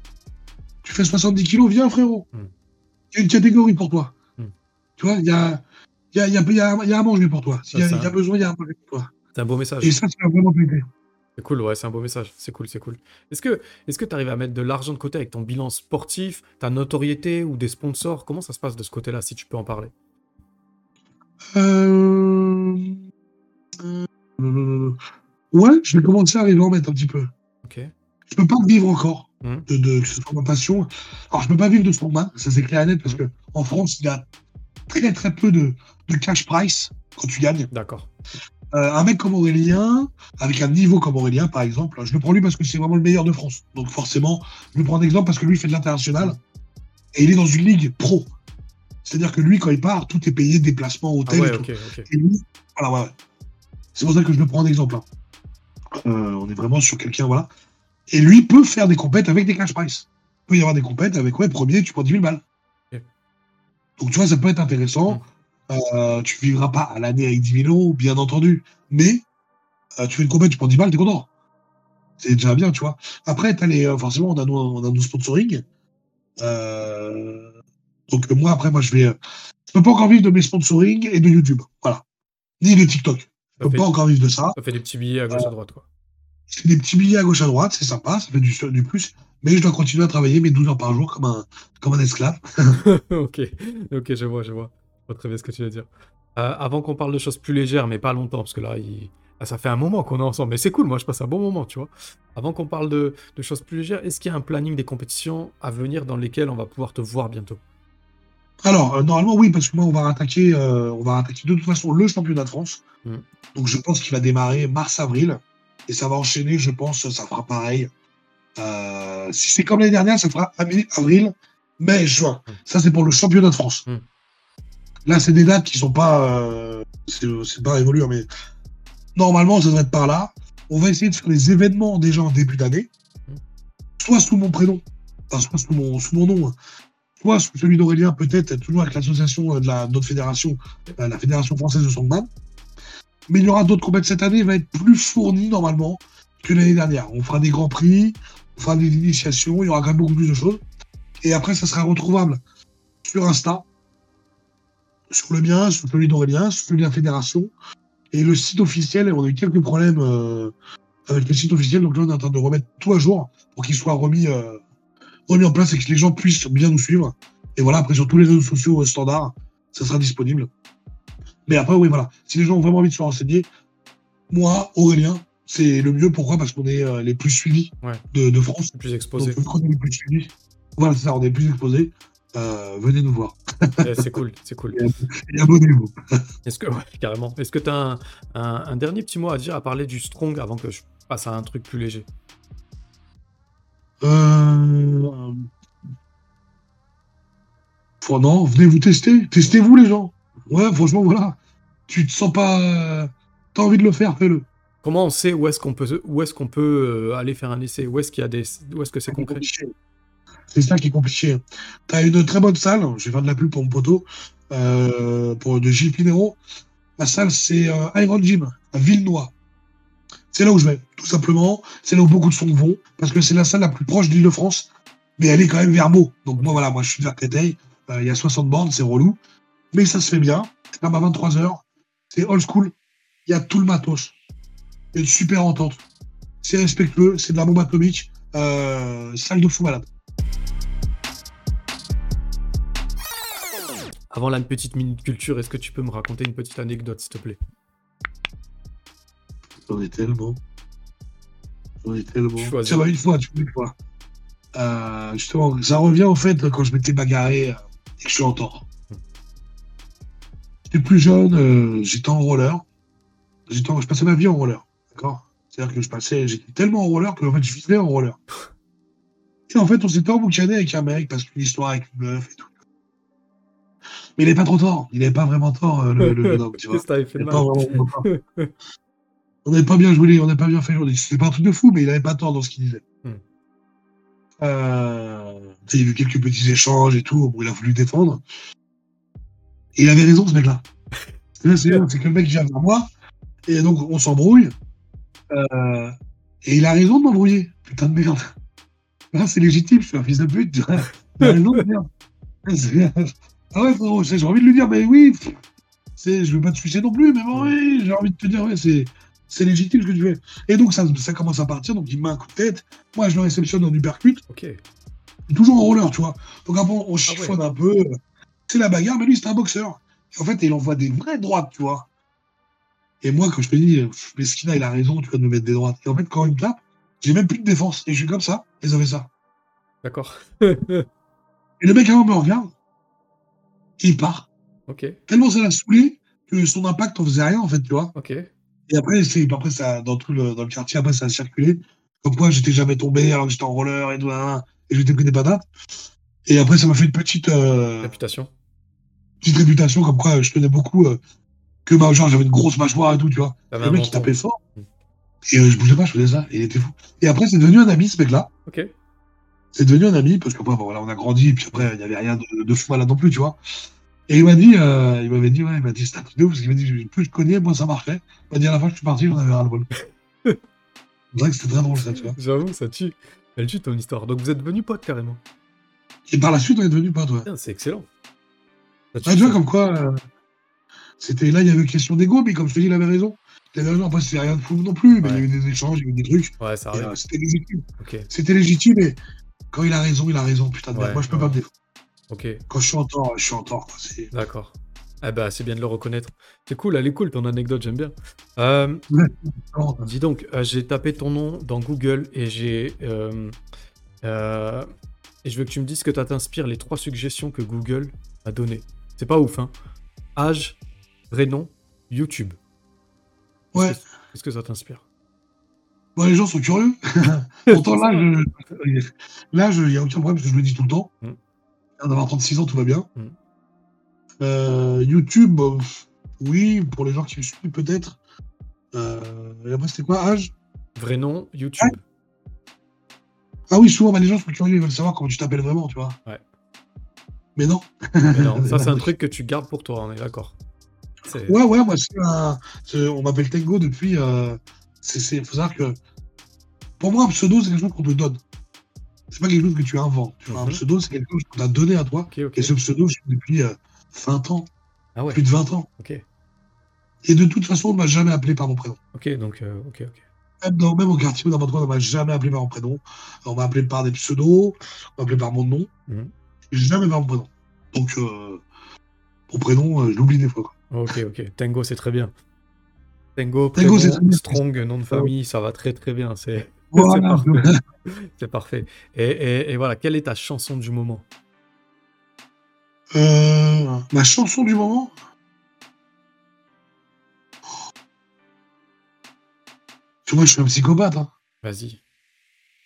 Tu fais 70 kilos, viens, frérot. Mm. Il y a une catégorie pour toi. Mm. Tu vois, il y a, y, a, y, a, y, a, à manger pour toi. S'il y, a- Ça, il y a ça- besoin, il y a à manger pour toi. C'est un beau message. Et ça, c'est vraiment plaisir. C'est cool, ouais, c'est un beau message. C'est cool, c'est cool. Est-ce que est-ce que tu arrives à mettre de l'argent de côté avec ton bilan sportif, ta notoriété ou des sponsors? Comment ça se passe de ce côté-là, si tu peux en parler? Euh... euh, Ouais, je vais commencer à arriver à en mettre un petit peu. Ok. Je peux pas vivre encore Mhm. de, de que ce soit ma passion. Alors je peux pas vivre de strongman, ça c'est clair et net parce que en France il y a très très peu de, de cash price quand tu gagnes. D'accord. Euh, un mec comme Aurélien, avec un niveau comme Aurélien par exemple, je le prends lui parce que c'est vraiment le meilleur de France. Donc forcément, je le prends en exemple parce que lui il fait de l'international et il est dans une ligue pro. C'est-à-dire que lui quand il part, tout est payé, déplacement, Ah hôtel ouais, et tout. ok, ok. Et lui, voilà, ouais, ouais. C'est pour ça que je le prends en exemple. hein. Euh, on est vraiment sur quelqu'un, voilà. Et lui peut faire des compètes avec des cash price. Il peut y avoir des compètes avec, ouais, premier, tu prends 10 000 balles. Donc, tu vois, ça peut être intéressant. Euh, tu vivras pas à l'année avec 10 000 euros, bien entendu. Mais euh, tu fais une compète, tu prends 10 balles, t'es content. C'est déjà bien, tu vois. Après, t'as les, euh, forcément, on a nos, on a nos sponsoring. Euh, donc, moi, après, moi, je vais. je peux pas encore vivre de mes sponsoring et de YouTube. Voilà. Ni de TikTok. Je peux pas encore vivre de ça. ça fait des petits billets à gauche à droite, quoi. C'est des petits billets à gauche à droite, c'est sympa, ça fait du, du plus. Mais je dois continuer à travailler mes 12 heures par jour comme un, comme un esclave. ok, ok, je vois, je vois. Je vois très bien ce que tu veux dire. Euh, avant qu'on parle de choses plus légères, mais pas longtemps, parce que là, il- là, ça fait un moment qu'on est ensemble. Mais c'est cool, moi, je passe un bon moment, tu vois. Avant qu'on parle de, de choses plus légères, est-ce qu'il y a un planning des compétitions à venir dans lesquelles on va pouvoir te voir bientôt? Alors, euh, normalement, oui, parce que moi, on va attaquer, euh, on va attaquer de toute façon le championnat de France. Mm. Donc, je pense qu'il va démarrer mars-avril. Et ça va enchaîner, je pense, ça fera pareil. Euh, si c'est comme l'année dernière, ça fera avril, mai, juin. Mm. Ça, c'est pour le championnat de France. Mm. Là, c'est des dates qui sont pas. euh, c'est pas évolué, mais normalement, ça devrait être par là. On va essayer de faire des événements déjà en début d'année, Mm. soit sous mon prénom, enfin, soit sous mon, sous mon nom, hein. soit sous celui d'Aurélien, peut-être, toujours avec l'association euh, de la, notre fédération, euh, la Fédération française de Songman. Mais il y aura d'autres compètes cette année, il va être plus fourni normalement que l'année dernière. On fera des grands prix, on fera des initiations, il y aura quand même beaucoup plus de choses. Et après, ça sera retrouvable sur Insta, sur le mien, sur celui d'Aurélien, sur celui de la fédération. Et le site officiel, on a eu quelques problèmes euh, avec le site officiel, donc là on est en train de remettre tout à jour pour qu'il soit remis, euh, remis en place et que les gens puissent bien nous suivre. Et voilà, après sur tous les réseaux sociaux euh, standards, ça sera disponible. Mais après, oui, voilà. Si les gens ont vraiment envie de se renseigner, moi, Aurélien, c'est le mieux. Pourquoi? Parce qu'on est euh, les plus suivis Ouais. de, de France. Plus Donc, exposé. vu qu'on est les plus suivis, voilà, c'est ça, on est les plus exposés. euh, venez nous voir. Eh, c'est cool, c'est cool. Et abonnez-vous. Est-ce que, ouais, carrément. Est-ce que tu as un, un- un dernier petit mot à dire à parler du strong avant que je passe à un truc plus léger? Euh... Faut- non, venez vous tester. Testez-vous, les gens. Ouais, franchement, voilà. Tu te sens pas. euh, T'as envie de le faire, fais-le. Comment on sait où est-ce qu'on peut, où est-ce qu'on peut euh, aller faire un essai? Où est-ce qu'il y a des, où est-ce que c'est concret? C'est ça qui est compliqué. Tu as une très bonne salle. Je vais faire de la pub pour mon poteau. euh, pour de Gilles Pinero. La salle, c'est euh, Iron Gym, à Villenois. C'est là où je vais, tout simplement. C'est là où beaucoup de sons vont. Parce que c'est la salle la plus proche d'Île-de-France. Mais elle est quand même vers Meaux. Donc, moi, voilà, moi, je suis vers Créteil. Euh, Il y a 60 bornes, c'est relou. Mais ça se fait bien. C'est à 23h. C'est old school. Il y a tout le matos. Il y a une super entente. C'est respectueux. C'est de la bombe atomique. Euh, salle de fou malade. Avant la petite minute culture, est-ce que tu peux me raconter une petite anecdote, s'il te plaît? J'en ai tellement. J'en ai tellement. Tiens, bah, une fois, tu vois, une fois. Euh, justement, ça revient au fait quand je m'étais bagarré euh, et que je suis en tort. J'étais plus jeune, euh, j'étais en roller. J'étais en- je passais ma vie en roller. D'accord? C'est-à-dire que je passais, j'étais tellement en roller que en fait, je vivais en roller. Et en fait, on s'était emboucané avec un mec parce qu'une histoire avec une meuf et tout. Mais il n'est pas trop tort. Il n'avait pas vraiment tort, euh, le, le jeune homme, tu vois. Qu'est-ce que t'avais fait Il de est pas mal vraiment tort. On n'avait pas bien joué, on n'a pas bien fait jouer. C'était pas un truc de fou, mais il n'avait pas tort dans ce qu'il disait. Hmm. Euh, il y a eu quelques petits échanges et tout, il a voulu défendre. Et il avait raison, ce mec-là. C'est que le mec vient vers moi, et donc on s'embrouille. Euh, et il a raison de m'embrouiller. Putain de merde. Là, c'est légitime, je suis un fils de pute. tu vois. Il a raison de merde. Ah ouais, frérot, j'ai envie de lui dire, mais oui, je veux pas te sucer non plus, mais bon, oui, j'ai envie de te dire, ouais, c'est, c'est légitime ce que tu fais. Et donc, ça, ça commence à partir, donc il me met un coup de tête. Moi, je le réceptionne en uppercut, Ok. toujours en roller, tu vois. Donc après, Ah on chiffonne un peu. C'est la bagarre, mais lui, c'est un boxeur. Et en fait, il envoie des vraies droites, tu vois. Et moi, quand je te dis, Meskina, il a raison, tu vas me mettre des droites. Et en fait, quand il me tape, j'ai même plus de défense. Et je suis comme ça, et ça fait ça. D'accord. Et le mec, avant, me regarde. Et il part. ok. Tellement ça l'a saoulé que son impact en faisait rien, en fait, tu vois. Ok. Et après, c'est, après ça, dans tout le, dans le quartier, après, ça a circulé. Comme quoi, j'étais jamais tombé alors que j'étais en roller et tout, et je m'étais pris des patates. Et après, ça m'a fait une petite, euh, Réputation. Petite réputation, comme quoi je tenais beaucoup, euh, que bah, genre, j'avais une grosse mâchoire et tout, tu vois. T'avais Le mec, tapait fort. Et euh, je bougeais pas, je faisais ça, et il était fou. Et après, c'est devenu un ami, ce mec-là. Ok. C'est devenu un ami, parce qu'après, bon, voilà, on a grandi, et puis après, il n'y avait rien de, de fou malade non plus, tu vois. Et il m'a dit, euh, il m'avait dit, ouais, il m'a dit, c'est un truc de ouf, parce qu'il m'a dit, plus je connais, moins ça marchait. Il m'a dit, à la fin que je suis parti, j'en avais ras le bol. c'est vrai que c'était très drôle, ça, tu vois. J'avoue, ça tue. Elle tue ton histoire. Donc vous êtes devenus potes carrément. Et par la suite, on est devenu potes, ouais. C'est excellent. Ouais, tu vois, comme quoi, euh, c'était là, il y avait question d'ego, mais comme je te dis, il avait raison. Il avait raison, après, c'était rien de fou non plus, mais il y a Ouais. eu des échanges, il y a eu des trucs, Ouais, ça et, arrive. euh, c'était légitime. C'était légitime, et quand il a raison, il a raison, putain de merde. Moi, je peux pas me défendre. Quand je suis en tort, je suis en tort. D'accord. Eh ben, c'est bien de le reconnaître. C'est cool, elle est cool ton anecdote, j'aime bien. Euh, dis donc, euh, j'ai tapé ton nom dans Google et j'ai. euh, et je veux que tu me dises que ça t'inspire les trois suggestions que Google a données. C'est pas ouf, hein. Âge, prénom, YouTube. Ouais. Qu'est-ce que- Qu'est-ce que ça t'inspire Bon, les gens sont curieux. Pourtant, là, je... là, il n'y a aucun problème parce que je le dis tout le temps. Mm. D'avoir 36 ans, tout va bien. Mm. Euh, YouTube, oui, pour les gens qui me suivent, peut-être. Euh, et après, c'était quoi Âge Vrai nom, YouTube. Ah oui, souvent, bah, les gens sont curieux, ils veulent savoir comment tu t'appelles vraiment, tu vois. Ouais. Mais non. Mais non, ça, c'est un truc que tu gardes pour toi, on est d'accord. Ouais, ouais, moi, c'est un... on m'appelle Tango depuis. Euh... C'est, faut savoir que. Pour moi, un pseudo, c'est quelque chose qu'on te donne. C'est pas quelque chose que tu inventes. Tu vois. Un Mhm. pseudo, c'est quelque chose qu'on t'a donné à toi. Et ce pseudo, je suis depuis euh, 20 ans. Ah ouais, Plus de 20 ans. ok. Et de toute façon, on ne m'a jamais appelé par mon prénom. Ok, donc, euh, ok, ok. Même, dans, même au quartier ou n'importe quoi, on ne m'a jamais appelé par mon prénom. On m'a appelé par des pseudos, on m'a appelé par mon nom. Mhm. Jamais par mon prénom. Donc, euh, mon prénom, euh, je l'oublie des fois. Ok, ok. Tango, c'est très bien. Tango, Tango, prénom, c'est très bien. strong, nom de famille, ça va très très bien. C'est Voilà. parfait. c'est parfait. Et, et- et voilà, quelle est ta chanson du moment? Euh, ma chanson du moment? Tu vois, je suis un psychopathe. Hein. Vas-y.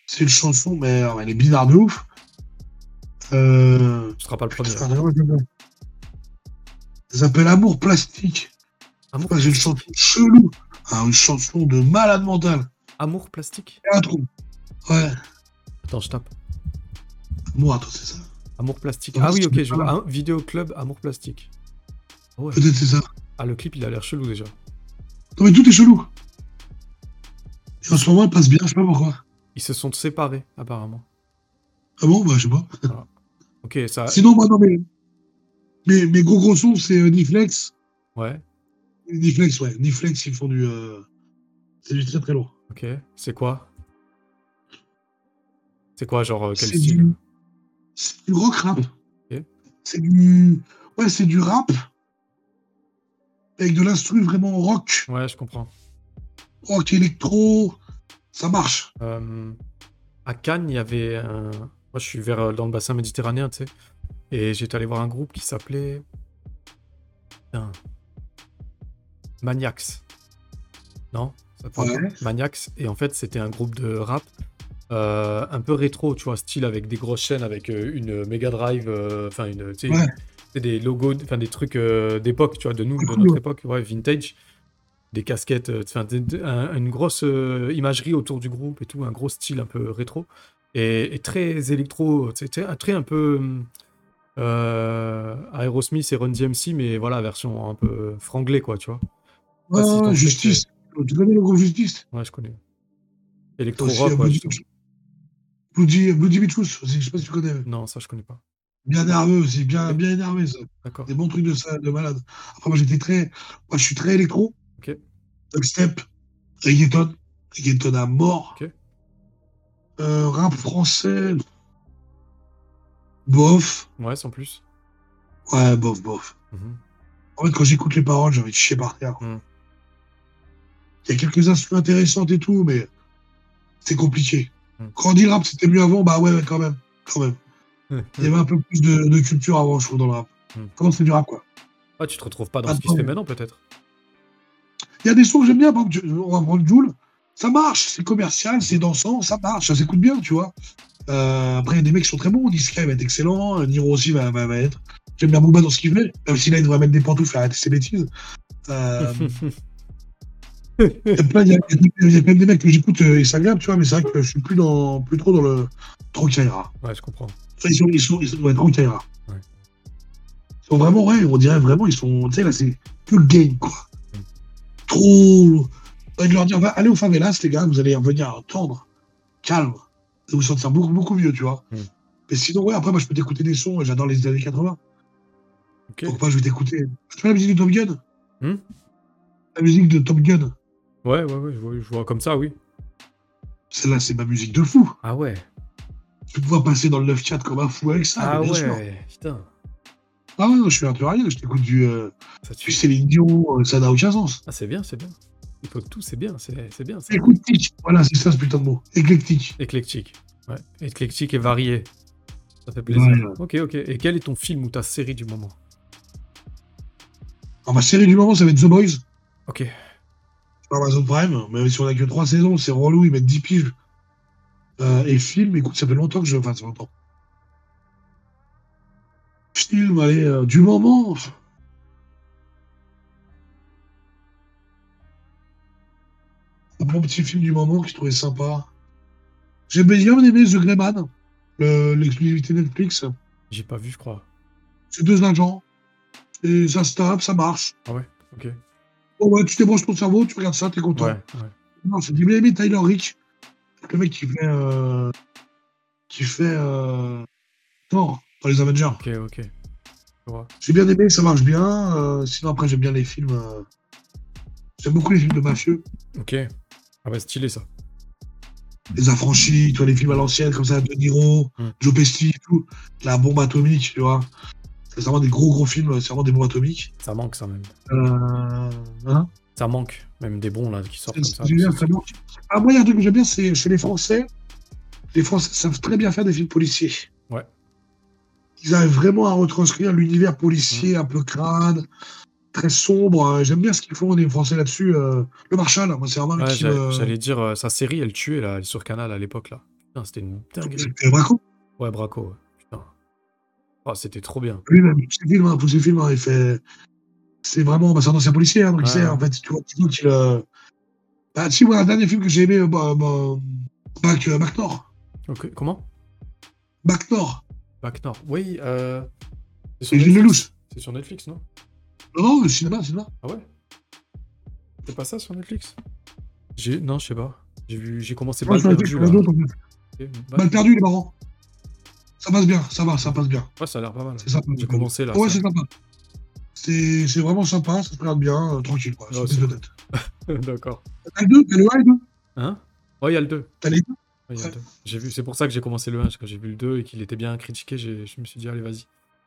C'est une chanson, mais euh, elle est bizarre de ouf. Euh... Tu seras pas le premier. putain, Ça s'appelle Amour plastique. Amour C'est une chanson chelou. Ah, une chanson de malade mental. Amour plastique un trou. Ouais. Attends, je tape. Moi, attends, c'est ça. Amour plastique. Ah oui, ok, je vois. Un vidéo club Amour plastique. Ah Ouais. Peut-être c'est ça. Ah, le clip, il a l'air chelou déjà. Non, mais tout est chelou. Et en ce moment, elle passe bien, je sais pas pourquoi. Ils se sont séparés, apparemment. Ah bon, bah, je sais pas. Ok, ça. Sinon, moi, non, mais. Mes, mes gros gros sons, c'est euh, Niflex. Ouais, Niflex, ouais. Niflex, ils font du. euh, C'est du très très lourd. ok. C'est quoi? C'est quoi, genre, euh, quel style? du... c'est du rock rap. Ok. C'est du. Ouais, c'est du rap. Avec de l'instru vraiment rock. Ouais, je comprends. Rock électro. Ça marche. Euh, à Cannes, il y avait un. Moi, je suis vers euh, dans le bassin méditerranéen, tu sais. Et j'étais allé voir un groupe qui s'appelait. Maniacs. Non Ça Ouais. Maniacs. Et en fait, c'était un groupe de rap euh, un peu rétro, tu vois, style avec des grosses chaînes, avec euh, une Mega Drive, euh, enfin, une. tu sais, Ouais. des logos, enfin, des trucs euh, d'époque, tu vois, de nous, de cool, notre époque, ouais, vintage des casquettes, enfin, un- une grosse imagerie autour du groupe et tout, un gros style un peu rétro et, et très électro, un très un peu euh, Aerosmith et Run DMC, mais voilà, version un peu franglais, quoi, tu vois. Ouais, si ouais, t'en sais justice. Tu connais le groupe Justice? Ouais, je connais. Électro Aussi, rock, ouais, Bloody. Bloody, Beatrus aussi, je sais pas si tu connais. Non, ça, je connais pas. Bien nerveux aussi, bien, bien énervé ça. D'accord. Des bons trucs de ça, de malade. Après, moi j'étais très. Moi je suis très électro. Ok. Dubstep, reggaeton, reggaeton à mort. Ok. Euh, rap français. Bof. Ouais, sans plus. Ouais, bof, bof. Mhm. En fait, quand j'écoute les paroles, j'ai envie de chier par terre. Mm. Il y a quelques instruments intéressantes et tout, mais c'est compliqué. Mm. Quand on dit rap, c'était mieux avant, bah ouais, ouais, quand même. Quand même. Il y avait un peu plus de, de culture avant, je trouve, dans le rap. Mm. Comment c'est du rap, quoi? Ah, tu te retrouves pas dans ce qui se fait maintenant, peut-être? Il y a des sons que j'aime bien, par exemple, on va prendre Joule, ça marche, c'est commercial, c'est dansant, ça marche, ça s'écoute bien, tu vois. Euh, après, il y a des mecs qui sont très bons, Niska va être excellent, euh, Niro aussi va, va, va être. J'aime bien Booba dans ce qu'il fait, même si là, il devrait mettre des pantoufles et arrêter ses bêtises. Euh, il y a plein- il y a- il y a quand même des mecs que j'écoute et c'est agréable, tu vois, mais c'est vrai que je suis plus, dans, plus trop dans le trop Kaira. Ouais, je comprends. Enfin, ils sont, ils sont, ils sont ouais, trop Kaira. Ouais. Ils sont vraiment, ouais, on dirait vraiment, ils sont, tu sais, là, c'est que le game, quoi. Mm. Trop. Envie de leur dire, va, allez au favelas, les gars, vous allez revenir tendre, calme, et vous sentir beaucoup, beaucoup mieux, tu vois. Mm. Mais sinon, ouais, après, moi, je peux t'écouter des sons, et j'adore les années 80. Ok. Donc, moi, je vais t'écouter. Tu vois la musique de Top Gun? Hmm? La musique de Top Gun? Ouais, ouais, ouais, je vois, je vois comme ça, oui. Celle-là, c'est ma musique de fou. Ah ouais. Vais pouvoir passer dans le 9-4 comme un fou avec ça, Ah sûr. ouais, putain. Ah ouais, non, je suis un peu rien, je t'écoute du, euh, Ça du. Céline Dion, euh, ça n'a aucun sens. Ah, c'est bien, c'est bien. Il faut que tout, c'est bien, c'est bien. Éclectique, voilà, c'est ça ce putain de mot. Éclectique. Éclectique. Ouais. Éclectique et varié. Ça fait plaisir. Ouais, ouais. Ok, ok. Et quel est ton film ou ta série du moment? Alors, ma série du moment, ça va être The Boys. Ok. Amazon Prime, même si on a que 3 saisons, c'est relou, ils mettent 10 piges. Euh, et film, écoute, ça fait longtemps que je. Enfin, ça fait longtemps. Film, allez, euh, du moment. Bon petit film du moment que je trouvais sympa. J'ai bien aimé The Greyman, le- l'exclusivité Netflix. J'ai pas vu, je crois. C'est deux agents. Et ça se tape, ça marche. Ah ouais Ok. Bon, ouais, tu débranches ton cerveau, tu regardes ça, t'es content. Ouais, ouais. Non, j'ai bien aimé Tyler Rick. Le mec qui fait. Euh, qui fait. Euh, Thor dans les Avengers. Ok, ok. J'ai bien aimé, ça marche bien. euh, sinon, après, j'aime bien les films. euh, J'aime beaucoup les films de mafieux. Ok. Ah ouais, stylé ça. Les affranchis, tu vois, les films à l'ancienne, comme ça, De Niro, Mm. Joe Pesci tout. La bombe atomique, tu vois. C'est vraiment des gros, gros films, c'est vraiment des bombes atomiques. Ça manque ça même. Euh, hein Ça manque. Même des bons là qui sortent comme ça. Bien. Ah, moi, il y a un truc que j'aime bien, c'est chez les Français. Les Français savent très bien faire des films policiers. Ouais. ils arrivent vraiment à retranscrire l'univers policier un peu crade, très sombre. Euh, J'aime bien ce qu'ils font, les Français là-dessus. euh, le Marshal, moi, c'est vraiment Ouais, qui me- J'allais dire, euh, sa série, elle tuait là, sur Canal à l'époque là. C'était une dinguerie. C'était Braco. Ouais, Braco, ouais. Putain. Oh, c'était trop bien. Lui-même, films, hein, films, hein, il fait. C'est vraiment. Bah, c'est un ancien policier, hein, donc il sait, en fait, tu vois, tu vois qu'il. euh, Bah, si, ouais, un dernier film que j'ai aimé, euh, bah, bah, Bac, euh, Bac Nord. Ok, comment? Bac Nord. Bac Nord. Oui, euh. C'est sur Netflix. Sur Netflix, non? Non, non, le cinéma, le cinéma. Ah ouais? C'est pas ça sur Netflix? J'ai Non, je sais pas. J'ai vu, j'ai commencé Ouais, Netflix, perdu là. perdu, il est marrant. Ça passe bien, ça va, ça passe bien. Ouais, ça a l'air pas mal. C'est sympa. J'ai commencé là. Ouais, ça. c'est sympa. C'est c'est vraiment sympa, ça se regarde bien, euh, tranquille, quoi. C'est de tête. D'accord. T'as le 2, t'as le 1 et le 2 Hein? Ouais, il y a le 2. T'as les deux? Ouais, il y a le Ouais. deux. J'ai vu, c'est pour ça que j'ai commencé le 1, parce que j'ai vu le 2 et qu'il était bien critiqué, j'ai- je me suis dit, allez, vas-y.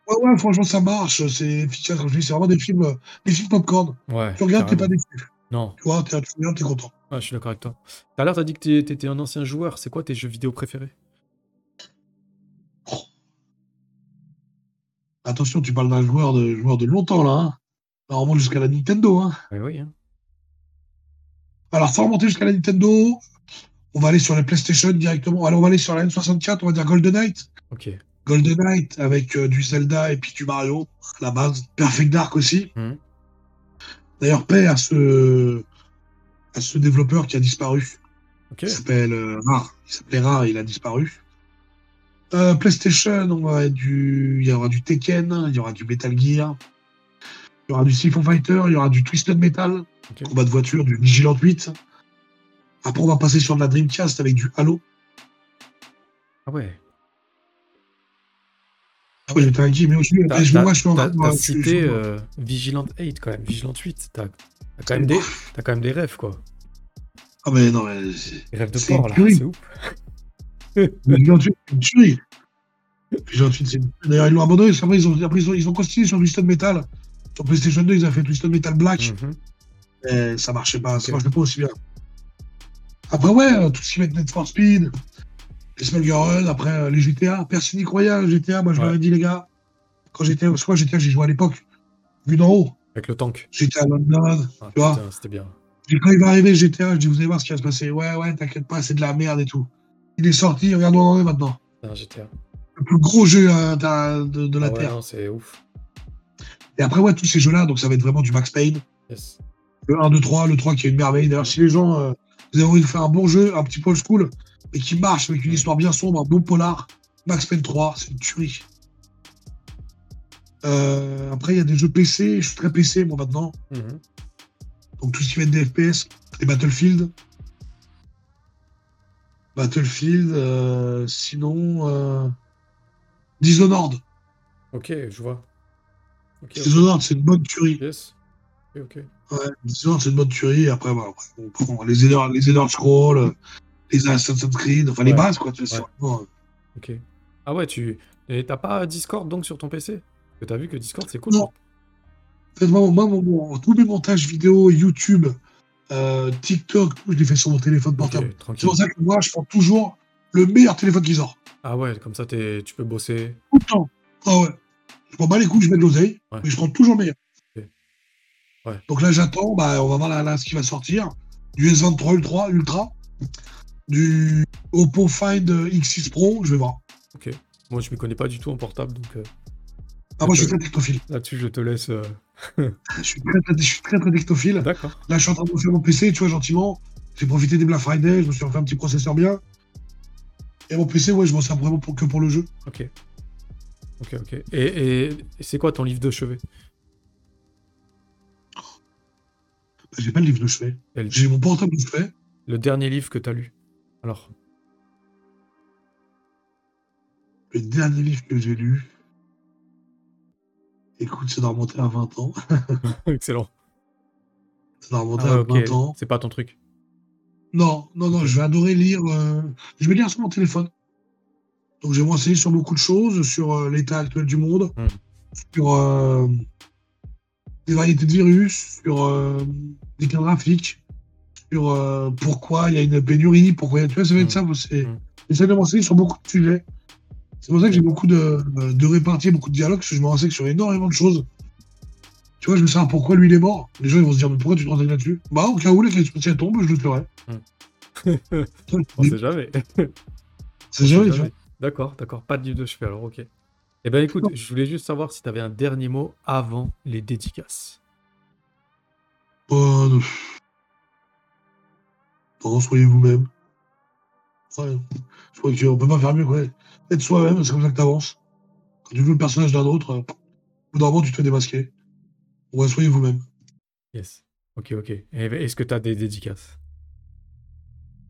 Ouais, ouais, franchement, ça marche. C'est efficace, vraiment des films, des films popcorn. Ouais. Tu regardes, t'es pas déçu. Non, Tu vois, t'es tu regardes, t'es content. ouais, je suis d'accord avec toi. Tout à l'heure, t'as dit que t'étais un ancien joueur. C'est quoi tes jeux vidéo préférés? Attention, tu parles d'un joueur de, joueur de longtemps, là. Hein. On remonte jusqu'à la Nintendo. Hein. Oui, oui. hein. Alors, sans remonter jusqu'à la Nintendo, on va aller sur la PlayStation directement. Alors, on va aller sur la N64, on va dire Golden Knight. Ok. Golden Knight avec euh, du Zelda et puis du Mario à la base. Perfect Dark aussi. Mhm. D'ailleurs, paix à ce, à ce développeur qui a disparu. Il s'appelle euh, Rare. Il s'appelait Rare, il a disparu. Euh, PlayStation, on va du... il y aura du Tekken, il y aura du Metal Gear, il y aura du Siphon Fighter, il y aura du Twisted Metal, combat de voiture, du Vigilant 8. Après, on va passer sur de la Dreamcast avec du Halo. Ah ouais. Ah Gear, mais aussi, T'as je, t'as- moi, je suis en t'as- cité euh, Vigilant 8 quand même, Vigilant 8. T'as quand, même des- quand même des rêves, quoi. Ah, mais non, mais Des rêves de porc, là. C'est ouf. Vigilant 8, c'est une tuerie. Vigilant 8, c'est une- D'ailleurs, ils l'ont abandonné, vrai, ils ont, après, ils ont, ils ont continué sur Twisted Metal. Sur PlayStation 2, ils ont fait Twisted Metal Black. Mhm. Et ça marchait pas, ça marchait pas aussi bien. Après, ouais, euh, tout ce qui va être Net for Speed, les Smugger Run, après euh, les GTA, personne n'y croyait à GTA, moi je Ouais. ai dit, les gars, quand j'étais, que moi GTA, j'ai joué à l'époque, vu d'en haut, Avec le tank. j'étais à London, Ah, tu vois. c'était bien. Et quand il va arriver GTA, je dis, vous allez voir ce qui va se passer. Ouais, ouais, t'inquiète pas, c'est de la merde et tout. Il est sorti, regarde où on en est maintenant. GTA. Le plus gros jeu euh, de, de la Ah ouais, Terre. c'est ouf. Et après, ouais, tous ces jeux-là, donc ça va être vraiment du Max Payne. Yes. Le 1, 2, 3, le 3 qui est une merveille. D'ailleurs, si les gens, euh, vous avez envie de faire un bon jeu, un petit peu old school, mais qui marche avec une histoire bien sombre, un bon polar, Max Payne 3, c'est une tuerie. Euh, après, il y a des jeux PC, je suis très PC moi maintenant. Mhm. Donc tout ce qui va être des FPS, des Battlefield. Battlefield, euh, sinon. Euh, Dishonored. Ok, je vois. Dishonored, c'est une bonne tuerie. Yes. Ouais, Dishonored, c'est une bonne tuerie. Et après, on prend les Elder, les Elder Scrolls, les Assassin's Creed, enfin les bases, quoi. Tu vois, Ouais. euh, Ok. Ah ouais, tu. Et t'as pas Discord donc sur ton PC Parce que t'as vu que Discord c'est cool. Non. En fait, moi, moi, mon- mon- tous mes montages vidéo, YouTube, euh, TikTok, je les fais sur mon téléphone portable. C'est pour ça que moi, je prends toujours le meilleur téléphone qui sort. Ah ouais, comme ça tu peux bosser. Tout le temps. Ah ouais. Je prends pas les coups, je mets de l'oseille, Ouais. mais je prends toujours le meilleur. Ouais. Donc là, j'attends, bah, on va voir là, là, ce qui va sortir. Du S23 Ultra, Ultra, du Oppo Find X6 Pro, je vais voir. Ok. Moi je m'y connais pas du tout en portable donc euh, Ah, moi, je suis très technophile. là-dessus je te laisse. euh, Je suis très, très, je suis très. D'accord. Là, je suis en train de faire mon PC, tu vois, gentiment. J'ai profité des Black Friday, je me suis refait un petit processeur bien. Et mon PC, ouais, je m'en sers vraiment pour, que pour le jeu. Ok. Ok, ok. Et, et- et c'est quoi ton livre de chevet? J'ai pas le livre de chevet. J'ai mon portable de chevet. le dernier livre que t'as lu Alors. Le dernier livre que j'ai lu. Écoute, ça doit remonter à 20 ans. Excellent. Ça doit remonter Ah, à ok. 20 ans. C'est pas ton truc. Non, non, non, je vais adorer lire. euh, Je vais lire sur mon téléphone. Donc, je vais me renseigner sur beaucoup de choses, sur euh, l'état actuel du monde, Hmm. sur euh, les variétés de virus, sur euh, cas graphiques, sur euh, pourquoi il y a une pénurie, pourquoi il y a. Tu vois, ça va être ça. c'est-. J'essaie de me renseigner sur beaucoup de sujets. C'est pour ça que j'ai beaucoup de, de réparties, beaucoup de dialogues, parce que je me renseigne sur énormément de choses. Tu vois, je veux savoir pourquoi lui il est mort. Les gens ils vont se dire, mais pourquoi tu te renseignes là-dessus? Bah, au cas où les clés tombent, je le ferai. On sait jamais. C'est jamais. D'accord, d'accord. Pas de livre de chevet, alors ok. Eh ben écoute, je voulais juste savoir si tu avais un dernier mot avant les dédicaces. Oh, soyez vous-même. Ouais. Je crois qu'on peut pas faire mieux, quoi. Être soi-même, c'est comme ça que t'avances. Quand tu joues le personnage d'un autre, euh, au bout d'un moment, tu te fais démasquer. Ouais, soyez vous-même. Yes. Ok, ok. Est-ce que tu as des dédicaces?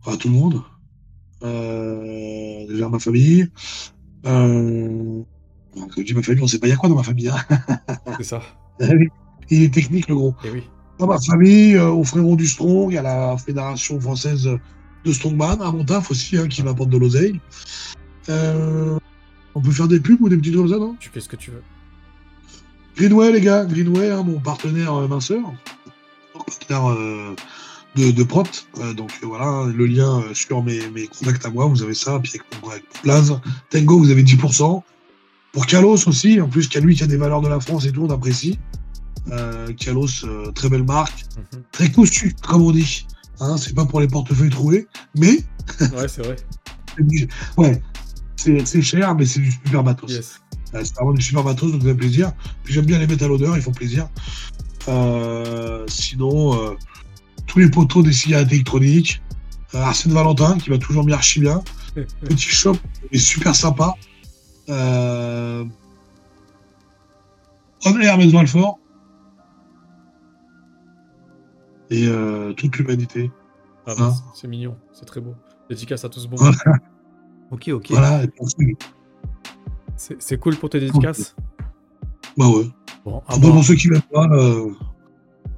À tout le monde. Euh, déjà à ma famille. Euh... Quand je dis ma famille, on sait pas il y a quoi dans ma famille. Hein? C'est ça. Il est technique, le gros. Eh oui. Dans ma famille, euh, au frérot du Strong, à la Fédération française de Strongman, à mon taf aussi, hein, qui m'apporte de l'oseille. Euh, on peut faire des pubs ou des petits trucs comme ça, non? Tu fais ce que tu veux. Greenway, les gars, Greenway, hein, mon partenaire euh, minceur, mon partenaire de, de prot. Euh, donc voilà, le lien sur mes, mes contacts à moi, vous avez ça. Puis avec mon avec mon Tango, vous avez 10%. Pour Kalos aussi, en plus, qu'il y a lui qui a des valeurs de la France et tout, on apprécie. Euh, Kalos, euh, très belle marque, Mhm. très costu, comme on dit. Hein, c'est pas pour les portefeuilles troués, mais Ouais, c'est vrai. ouais, c'est cher, mais c'est du super matos. Yes. Euh, C'est vraiment du super matos, donc ça fait plaisir. Puis j'aime bien les mettre à l'odeur, ils font plaisir. Euh, sinon, euh, tous les poteaux des cigarettes électroniques. Euh, Arsène Valentin, qui va toujours mis archi bien. Petit shop, mais super sympa. Euh... On est Hermès Valfort. Et euh, toute l'humanité. Ah, Hein bah, c'est- c'est mignon, c'est très beau. Dédicace à tous bon. Voilà. Ok, ok. Voilà. C'est c'est cool pour tes dédicaces? Bah ouais. Bon, voir. pour ceux qui l'aiment pas, euh,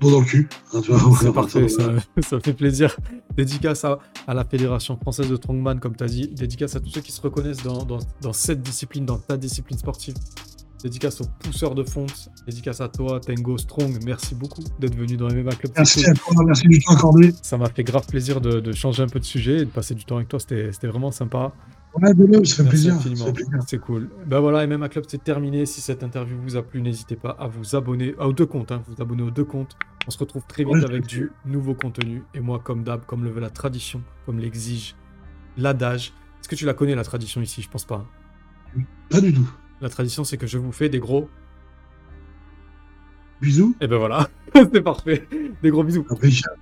dans le cul. Hein, tu vois, C'est voilà, parfait, ça- ça, ça fait plaisir. Dédicace à, à la Fédération française de Strongman, comme tu as dit. Dédicace à tous ceux qui se reconnaissent dans, dans- dans cette discipline, dans ta discipline sportive. Dédicace aux pousseurs de fonte. Dédicace à toi, Tango Strong. Merci beaucoup d'être venu dans MMA Club. Merci à toi, merci du temps accordé. Ça m'a fait grave plaisir de, de changer un peu de sujet et de passer du temps avec toi. C'était vraiment sympa. Ouais, de même, ça fait plaisir. C'est cool. Ben voilà, MMA Club, c'est terminé. Si cette interview vous a plu, n'hésitez pas à vous abonner aux deux comptes. Hein, vous abonner aux deux comptes. On se retrouve très vite Ouais, avec du nouveau contenu. Et moi, comme d'hab, comme le veut la tradition, comme l'exige l'adage. Est-ce que tu la connais, la tradition ici? Je pense pas. Pas du tout. La tradition, c'est que je vous fais des gros. Bisous. Et ben voilà, c'est parfait. Des gros bisous. Impeccable.